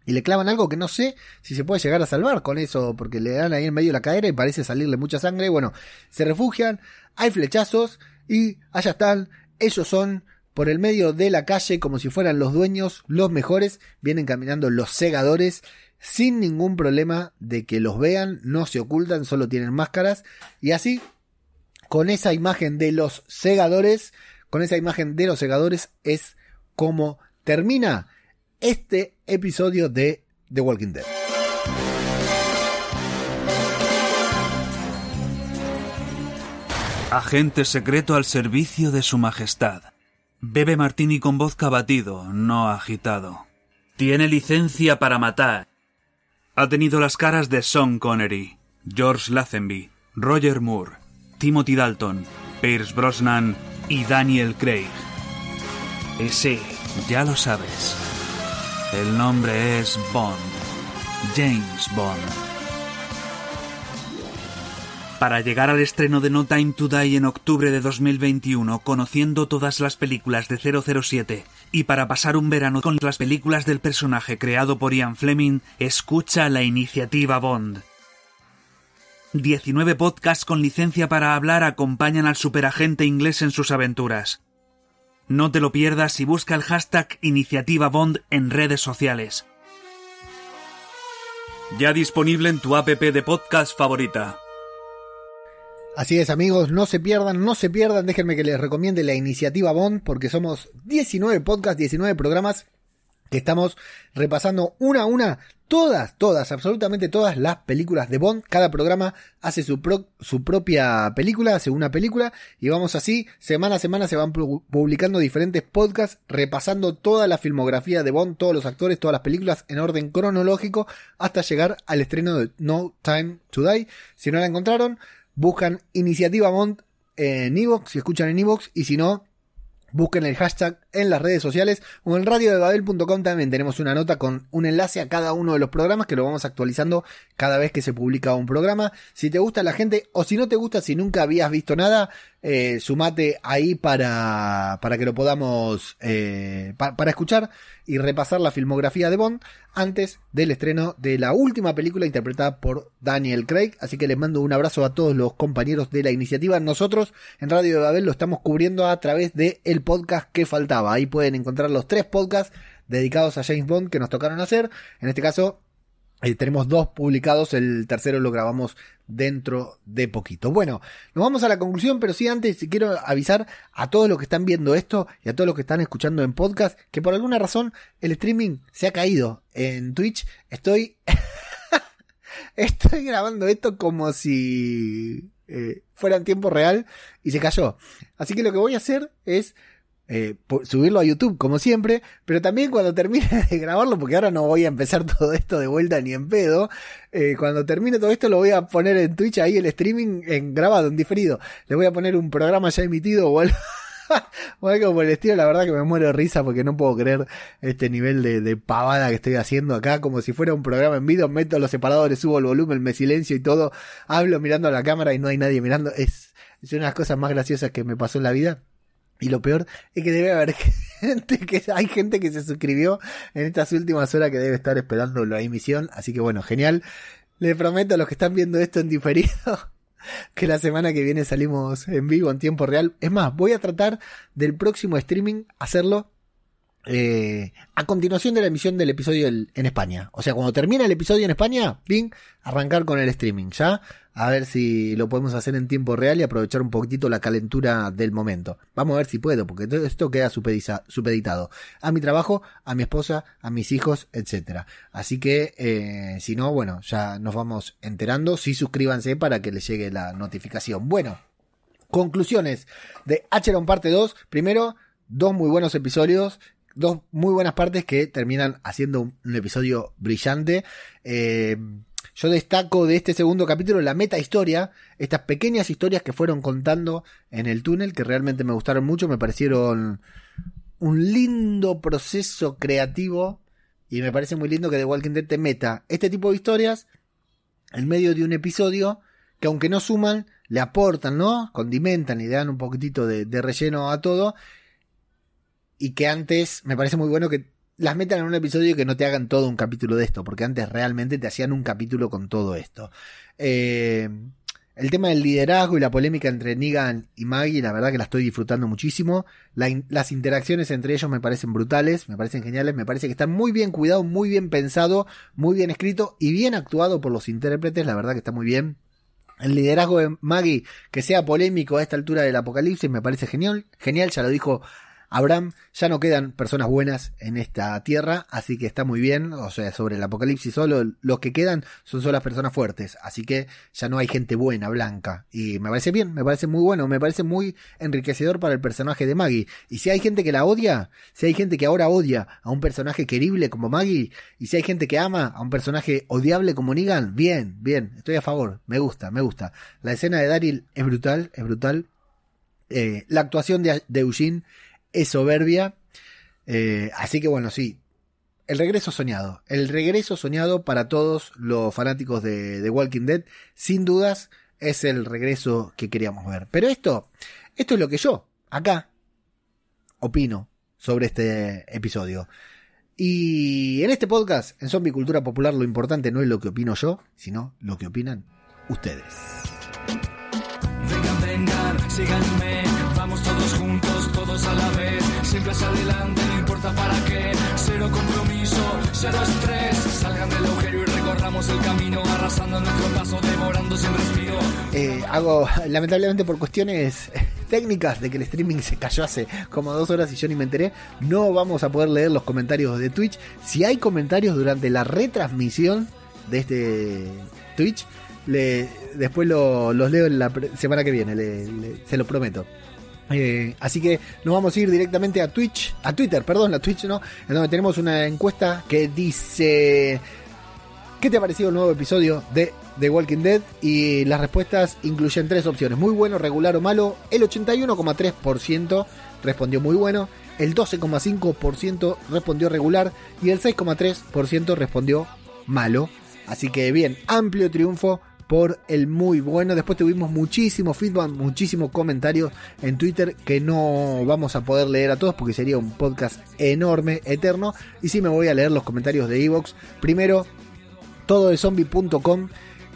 y le clavan algo que no sé si se puede llegar a salvar con eso, porque le dan ahí en medio de la cadera y parece salirle mucha sangre. Bueno, se refugian, hay flechazos y allá están, ellos son por el medio de la calle como si fueran los dueños, los mejores, vienen caminando los segadores sin ningún problema de que los vean, no se ocultan, solo tienen máscaras y así con esa imagen de los segadores, con esa imagen de los segadores es como termina este episodio de The Walking Dead.
Agente secreto al servicio de su majestad. Bebe martini con voz batido, no agitado. Tiene licencia para matar. Ha tenido las caras de Sean Connery, George Lazenby, Roger Moore, Timothy Dalton, Pierce Brosnan y Daniel Craig. Y sí, ya lo sabes. El nombre es Bond. James Bond. Para llegar al estreno de No Time to Die en octubre de 2021, conociendo todas las películas de 007, y para pasar un verano con las películas del personaje creado por Ian Fleming, escucha la iniciativa Bond. 19 podcasts con licencia para hablar acompañan al superagente inglés en sus aventuras. No te lo pierdas y busca el hashtag Iniciativa Bond en redes sociales. Ya disponible en tu app de podcast favorita.
Así es amigos, no se pierdan, no se pierdan, déjenme que les recomiende la iniciativa Bond porque somos 19 podcasts, 19 programas que estamos repasando una a una todas, todas, absolutamente todas las películas de Bond. Cada programa hace su, su propia película, hace una película y vamos así, semana a semana se van publicando diferentes podcasts repasando toda la filmografía de Bond, todos los actores, todas las películas en orden cronológico hasta llegar al estreno de No Time to Die. Si no la encontraron, buscan Iniciativa Bond en Evox, si escuchan en Evox y si no, Busquen el hashtag en las redes sociales o en radiodebabel.com también tenemos una nota con un enlace a cada uno de los programas que lo vamos actualizando cada vez que se publica un programa. Si te gusta la gente o si no te gusta, si nunca habías visto nada, eh, sumate ahí para, para que lo podamos, eh, para escuchar y repasar la filmografía de Bond antes del estreno de la última película interpretada por Daniel Craig. Así que les mando un abrazo a todos los compañeros de la iniciativa. Nosotros en Radio de Babel lo estamos cubriendo a través del el podcast que faltaba. Ahí pueden encontrar los tres podcasts dedicados a James Bond que nos tocaron hacer. En este caso, tenemos dos publicados, el tercero lo grabamos dentro de poquito. Bueno, nos vamos a la conclusión, pero sí antes quiero avisar a todos los que están viendo esto y a todos los que están escuchando en podcast que por alguna razón el streaming se ha caído en Twitch. Estoy... Estoy grabando esto como si eh, fuera en tiempo real y se cayó. Así que lo que voy a hacer es eh, subirlo a YouTube como siempre, pero también cuando termine de grabarlo, porque ahora no voy a empezar todo esto de vuelta ni en pedo, eh, cuando termine todo esto lo voy a poner en Twitch ahí el streaming en grabado, en diferido, le voy a poner un programa ya emitido o algo, por el estilo, la verdad que me muero de risa porque no puedo creer este nivel de, de, pavada que estoy haciendo acá, como si fuera un programa en video, meto los separadores, subo el volumen, me silencio y todo, hablo mirando a la cámara y no hay nadie mirando, es, es una de las cosas más graciosas que me pasó en la vida. Y lo peor es que debe haber gente que hay gente que se suscribió en estas últimas horas que debe estar esperando la emisión. Así que bueno, genial. Les prometo a los que están viendo esto en diferido que la semana que viene salimos en vivo en tiempo real. Es más, voy a tratar del próximo streaming hacerlo eh, a continuación de la emisión del episodio en España. O sea, cuando termina el episodio en España, bien, arrancar con el streaming, ¿ya? A ver si lo podemos hacer en tiempo real y aprovechar un poquitito la calentura del momento. Vamos a ver si puedo, porque todo esto queda supeditado a mi trabajo, a mi esposa, a mis hijos, etcétera. Así que, eh, si no, bueno, ya nos vamos enterando. Sí, suscríbanse para que les llegue la notificación. Bueno, conclusiones de Acheron parte 2. Primero, dos muy buenos episodios dos muy buenas partes que terminan haciendo un, episodio brillante. Eh, yo destaco de este segundo capítulo la meta historia, estas pequeñas historias que fueron contando en el túnel, que realmente me gustaron mucho, me parecieron un lindo proceso creativo y me parece muy lindo que The Walking Dead te meta este tipo de historias en medio de un episodio que aunque no suman, le aportan, ¿no? Condimentan y le dan un poquitito de relleno a todo y que antes me parece muy bueno que las metan en un episodio y que no te hagan todo un capítulo de esto, porque antes realmente te hacían un capítulo con todo esto. Eh, el tema del liderazgo y la polémica entre Negan y Maggie, la verdad que la estoy disfrutando muchísimo. las interacciones entre ellos me parecen brutales, me parecen geniales, me parece que están muy bien cuidados, muy bien pensado, muy bien escrito y bien actuado por los intérpretes, la verdad que está muy bien. El liderazgo de Maggie, que sea polémico a esta altura del apocalipsis, me parece genial. Genial, ya lo dijo Abraham, ya no quedan personas buenas en esta tierra, así que está muy bien, o sea, sobre el apocalipsis solo los que quedan son solo las personas fuertes, así que ya no hay gente buena, blanca, y me parece bien, me parece muy bueno, me parece muy enriquecedor para el personaje de Maggie, y si hay gente que la odia, si hay gente que ahora odia a un personaje querible como Maggie, y si hay gente que ama a un personaje odiable como Negan, bien, bien, estoy a favor, me gusta, me gusta. La escena de Daryl es brutal, es brutal. Eh, la actuación de, de Eugene es soberbia. Eh, así que bueno, sí. El regreso soñado. El regreso soñado para todos los fanáticos de, Walking Dead. Sin dudas, es el regreso que queríamos ver. Pero esto, esto es lo que yo, acá, opino sobre este episodio. Y en este podcast, en Zombie Cultura Popular, lo importante no es lo que opino yo, sino lo que opinan ustedes. Vamos todos juntos, todos a la vez, siempre hacia adelante, no importa para qué, cero compromiso, cero estrés, salgan del agujero y recorramos el camino, arrasando nuestro paso, devorando sin respiro. Eh, hago, lamentablemente por cuestiones técnicas de que el streaming se cayó hace como dos horas y yo ni me enteré, no vamos a poder leer los comentarios de Twitch. Si hay comentarios durante la retransmisión de este Twitch, le, después los leo en la semana que viene, se lo prometo. Eh, así que nos vamos a ir directamente a Twitch, a Twitter, perdón, a Twitch no, en donde tenemos una encuesta que dice ¿Qué te ha parecido el nuevo episodio de The Walking Dead? Y las respuestas incluyen tres opciones, muy bueno, regular o malo. El 81,3% respondió muy bueno, el 12,5% respondió regular y el 6,3% respondió malo. Así que bien, amplio triunfo por el muy bueno. Después tuvimos muchísimo feedback, muchísimos comentarios en Twitter que no vamos a poder leer a todos porque sería un podcast enorme, eterno. Y sí me voy a leer los comentarios de Evox. Primero, todo de zombie.com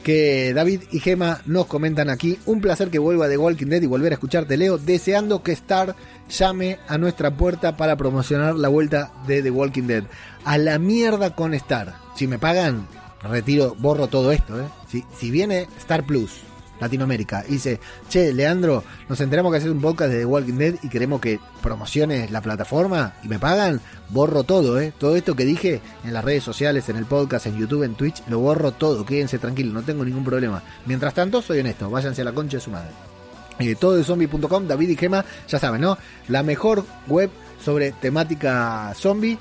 que David y Gema nos comentan aquí. Un placer que vuelva de Walking Dead y volver a escucharte, Leo. Deseando que Star llame a nuestra puerta para promocionar la vuelta de The Walking Dead. A la mierda con Star. Si me pagan, retiro, borro todo esto, ¿eh? Si, si viene Star Plus, Latinoamérica, y dice, che, Leandro, nos enteramos que haces un podcast de The Walking Dead y queremos que promociones la plataforma y me pagan, borro todo, ¿eh? Todo esto que dije en las redes sociales, en el podcast, en YouTube, en Twitch, lo borro todo, quédense tranquilos, no tengo ningún problema. Mientras tanto, soy honesto, váyanse a la concha de su madre. Eh, todo de zombie.com, David y Gema, ya saben, ¿no? La mejor web sobre temática zombie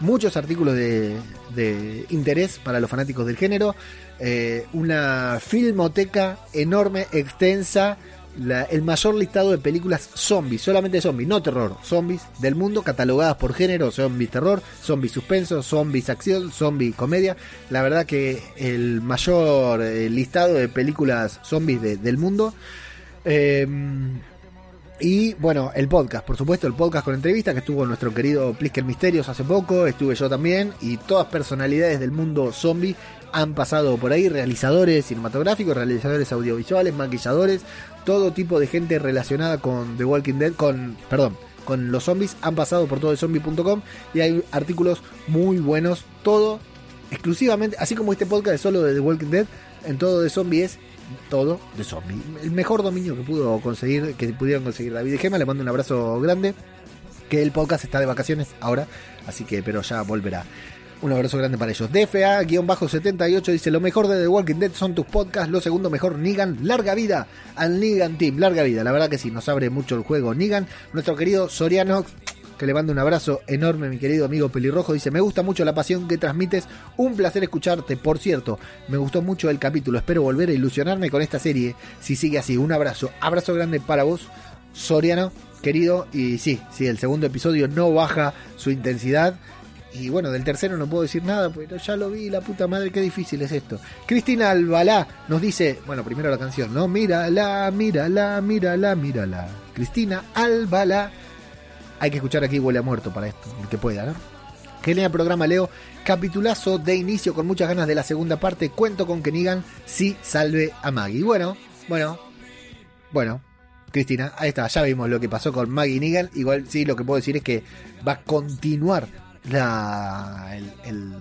muchos artículos de, interés para los fanáticos del género, eh, una filmoteca enorme, extensa, el mayor listado de películas zombies, solamente zombies, no terror, zombies del mundo, catalogadas por género, zombies terror, zombies suspenso, zombies acción, zombies comedia. La verdad que el mayor eh, listado de películas zombies del mundo. Eh, y bueno, el podcast, por supuesto, el podcast con entrevista que estuvo nuestro querido Plisker Misterios hace poco, estuve yo también, y todas personalidades del mundo zombie han pasado por ahí, realizadores cinematográficos, realizadores audiovisuales, maquilladores, todo tipo de gente relacionada con The Walking Dead, con, perdón, con los zombies, han pasado por todo de zombie.com y hay artículos muy buenos, todo exclusivamente, así como este podcast es solo de The Walking Dead, en todo de zombie es todo de zombie. El mejor dominio que pudo conseguir, que pudieron conseguir David y Gema, le mando un abrazo grande. Que el podcast está de vacaciones ahora, así que, pero ya volverá. Un abrazo grande para ellos. DFA-78 dice: Lo mejor de The Walking Dead son tus podcasts. Lo segundo mejor, Nigan. Larga vida al Nigan Team. Larga vida. La verdad que sí, nos abre mucho el juego. Nigan, nuestro querido Soriano, que le mando un abrazo enorme, mi querido amigo Pelirrojo. Dice, me gusta mucho la pasión que transmites, un placer escucharte. Por cierto, me gustó mucho el capítulo, espero volver a ilusionarme con esta serie, si sigue así. Un abrazo, abrazo grande para vos, Soriano, querido. Y sí, sí, el segundo episodio no baja su intensidad. Y bueno, del tercero no puedo decir nada, pero ya lo vi, la puta madre, qué difícil es esto. Cristina Albalá nos dice, bueno, primero la canción, ¿no? Mírala, mírala, mírala, mírala. Cristina Albalá hay que escuchar aquí Huele a Muerto para esto, el que pueda, ¿no? Genial programa, Leo. Capitulazo de inicio con muchas ganas de la segunda parte. Cuento con que Negan sí salve a Maggie. Bueno, Bueno, bueno, Cristina, ahí está, ya vimos lo que pasó con Maggie Negan. Igual sí, lo que puedo decir es que va a continuar la, el,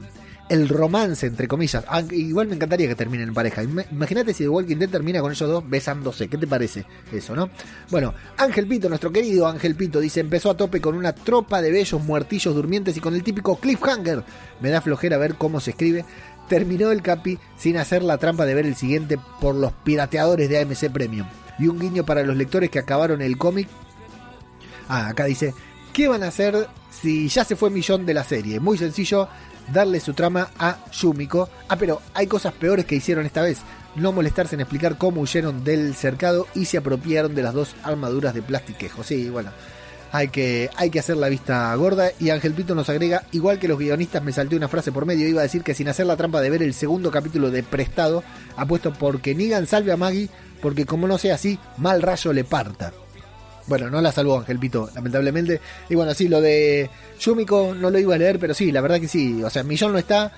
romance, entre comillas. Ah, igual me encantaría que terminen en pareja. Imagínate si The Walking Dead termina con ellos dos besándose. ¿Qué te parece eso, no? Bueno, Ángel Pito, nuestro querido Ángel Pito, dice: empezó a tope con una tropa de bellos muertillos durmientes y con el típico cliffhanger. Me da flojera ver cómo se escribe. Terminó el capi sin hacer la trampa de ver el siguiente por los pirateadores de AMC Premium. Y un guiño para los lectores que acabaron el cómic. Ah, acá dice: ¿Qué van a hacer si ya se fue Millón de la serie? Muy sencillo, darle su trama a Yumiko. Ah, pero hay cosas peores que hicieron esta vez. No molestarse en explicar cómo huyeron del cercado y se apropiaron de las dos armaduras de plastiquejo. Sí, bueno, hay que, hay que hacer la vista gorda. Y Ángel Pito nos agrega, igual que los guionistas me salté una frase por medio, iba a decir que sin hacer la trampa de ver el segundo capítulo de Prestado, apuesto porque Nigan salve a Maggie, porque como no sea así, mal rayo le parta. Bueno, no la salvó Ángel Pito, lamentablemente. Y bueno, sí, lo de Yumiko no lo iba a leer, pero sí, la verdad que sí. O sea, Millón no está.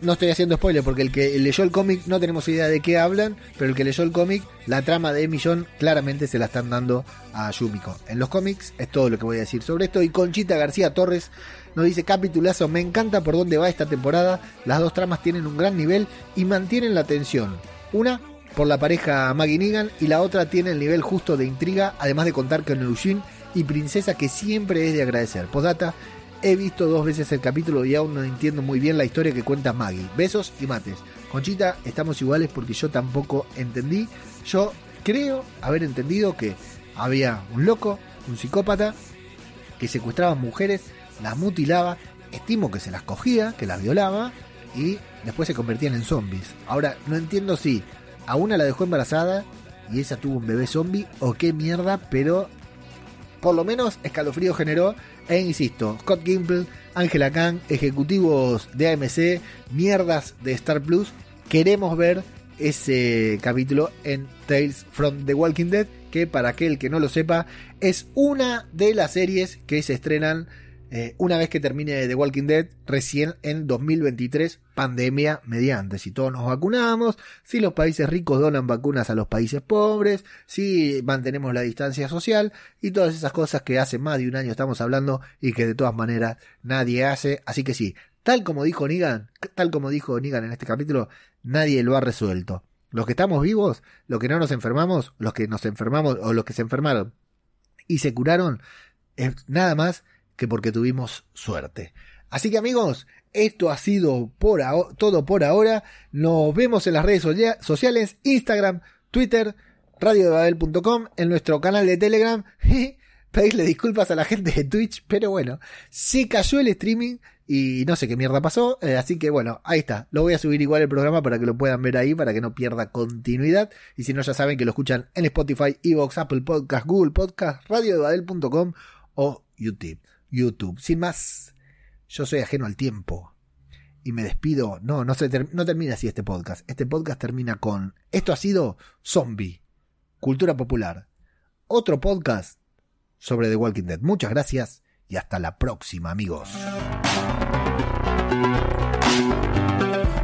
No estoy haciendo spoiler porque el que leyó el cómic no tenemos idea de qué hablan, pero el que leyó el cómic, la trama de Millón claramente se la están dando a Yumiko. En los cómics es todo lo que voy a decir sobre esto. Y Conchita García Torres nos dice capitulazo, me encanta por dónde va esta temporada. Las dos tramas tienen un gran nivel y mantienen la tensión. Una por la pareja Maggie Negan y la otra tiene el nivel justo de intriga, además de contar con Eugene y Princesa que siempre es de agradecer. Postdata, he visto dos veces el capítulo y aún no entiendo muy bien la historia que cuenta Maggie. Besos y mates. Conchita, estamos iguales porque yo tampoco entendí. Yo creo haber entendido que había un loco, un psicópata, que secuestraba mujeres, las mutilaba, estimo que se las cogía, que las violaba y después se convertían en zombies. Ahora, no entiendo si a una la dejó embarazada y esa tuvo un bebé zombie o qué mierda, pero por lo menos escalofrío generó. E insisto, Scott Gimple, Angela Kang, ejecutivos de AMC, mierdas de Star Plus, queremos ver ese capítulo en Tales from the Walking Dead, que para aquel que no lo sepa, es una de las series que se estrenan eh, una vez que termine The Walking Dead, recién en 2023, pandemia mediante. Si todos nos vacunamos, si los países ricos donan vacunas a los países pobres, si mantenemos la distancia social y todas esas cosas que hace más de un año estamos hablando y que de todas maneras nadie hace. Así que sí, tal como dijo Negan, tal como dijo Negan en este capítulo, nadie lo ha resuelto. Los que estamos vivos, los que no nos enfermamos, los que nos enfermamos o los que se enfermaron y se curaron, es nada más que porque tuvimos suerte. Así que amigos, esto ha sido por todo por ahora. Nos vemos en las redes sociales, Instagram, Twitter, radiodebabel.com, en nuestro canal de Telegram. Pedirle disculpas a la gente de Twitch, pero bueno, se cayó el streaming y no sé qué mierda pasó. Eh, así que bueno, ahí está. Lo voy a subir igual el programa para que lo puedan ver ahí, para que no pierda continuidad. Y si no, ya saben que lo escuchan en Spotify, Evox, Apple Podcast, Google Podcast, radiodebabel.com o YouTube. YouTube. Sin más, yo soy ajeno al tiempo. Y me despido. No, no, se no termina así este podcast. Este podcast termina con. Esto ha sido Zombie. Cultura popular. Otro podcast sobre The Walking Dead. Muchas gracias y hasta la próxima, amigos.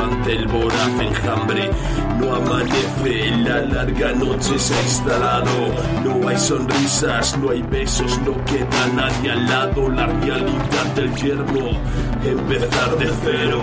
ante el voraz enjambre. No amanece, la larga noche se ha instalado. No hay sonrisas, no hay besos, no queda nadie al lado. La realidad del yermo, empezar de cero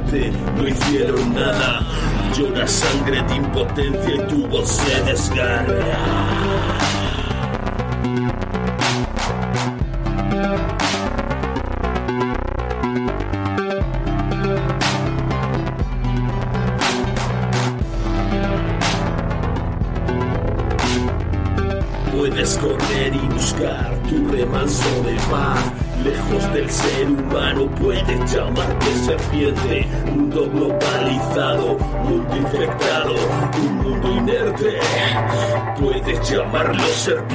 no hicieron nada. Llora sangre de impotencia y tu voz se desgarra.
Should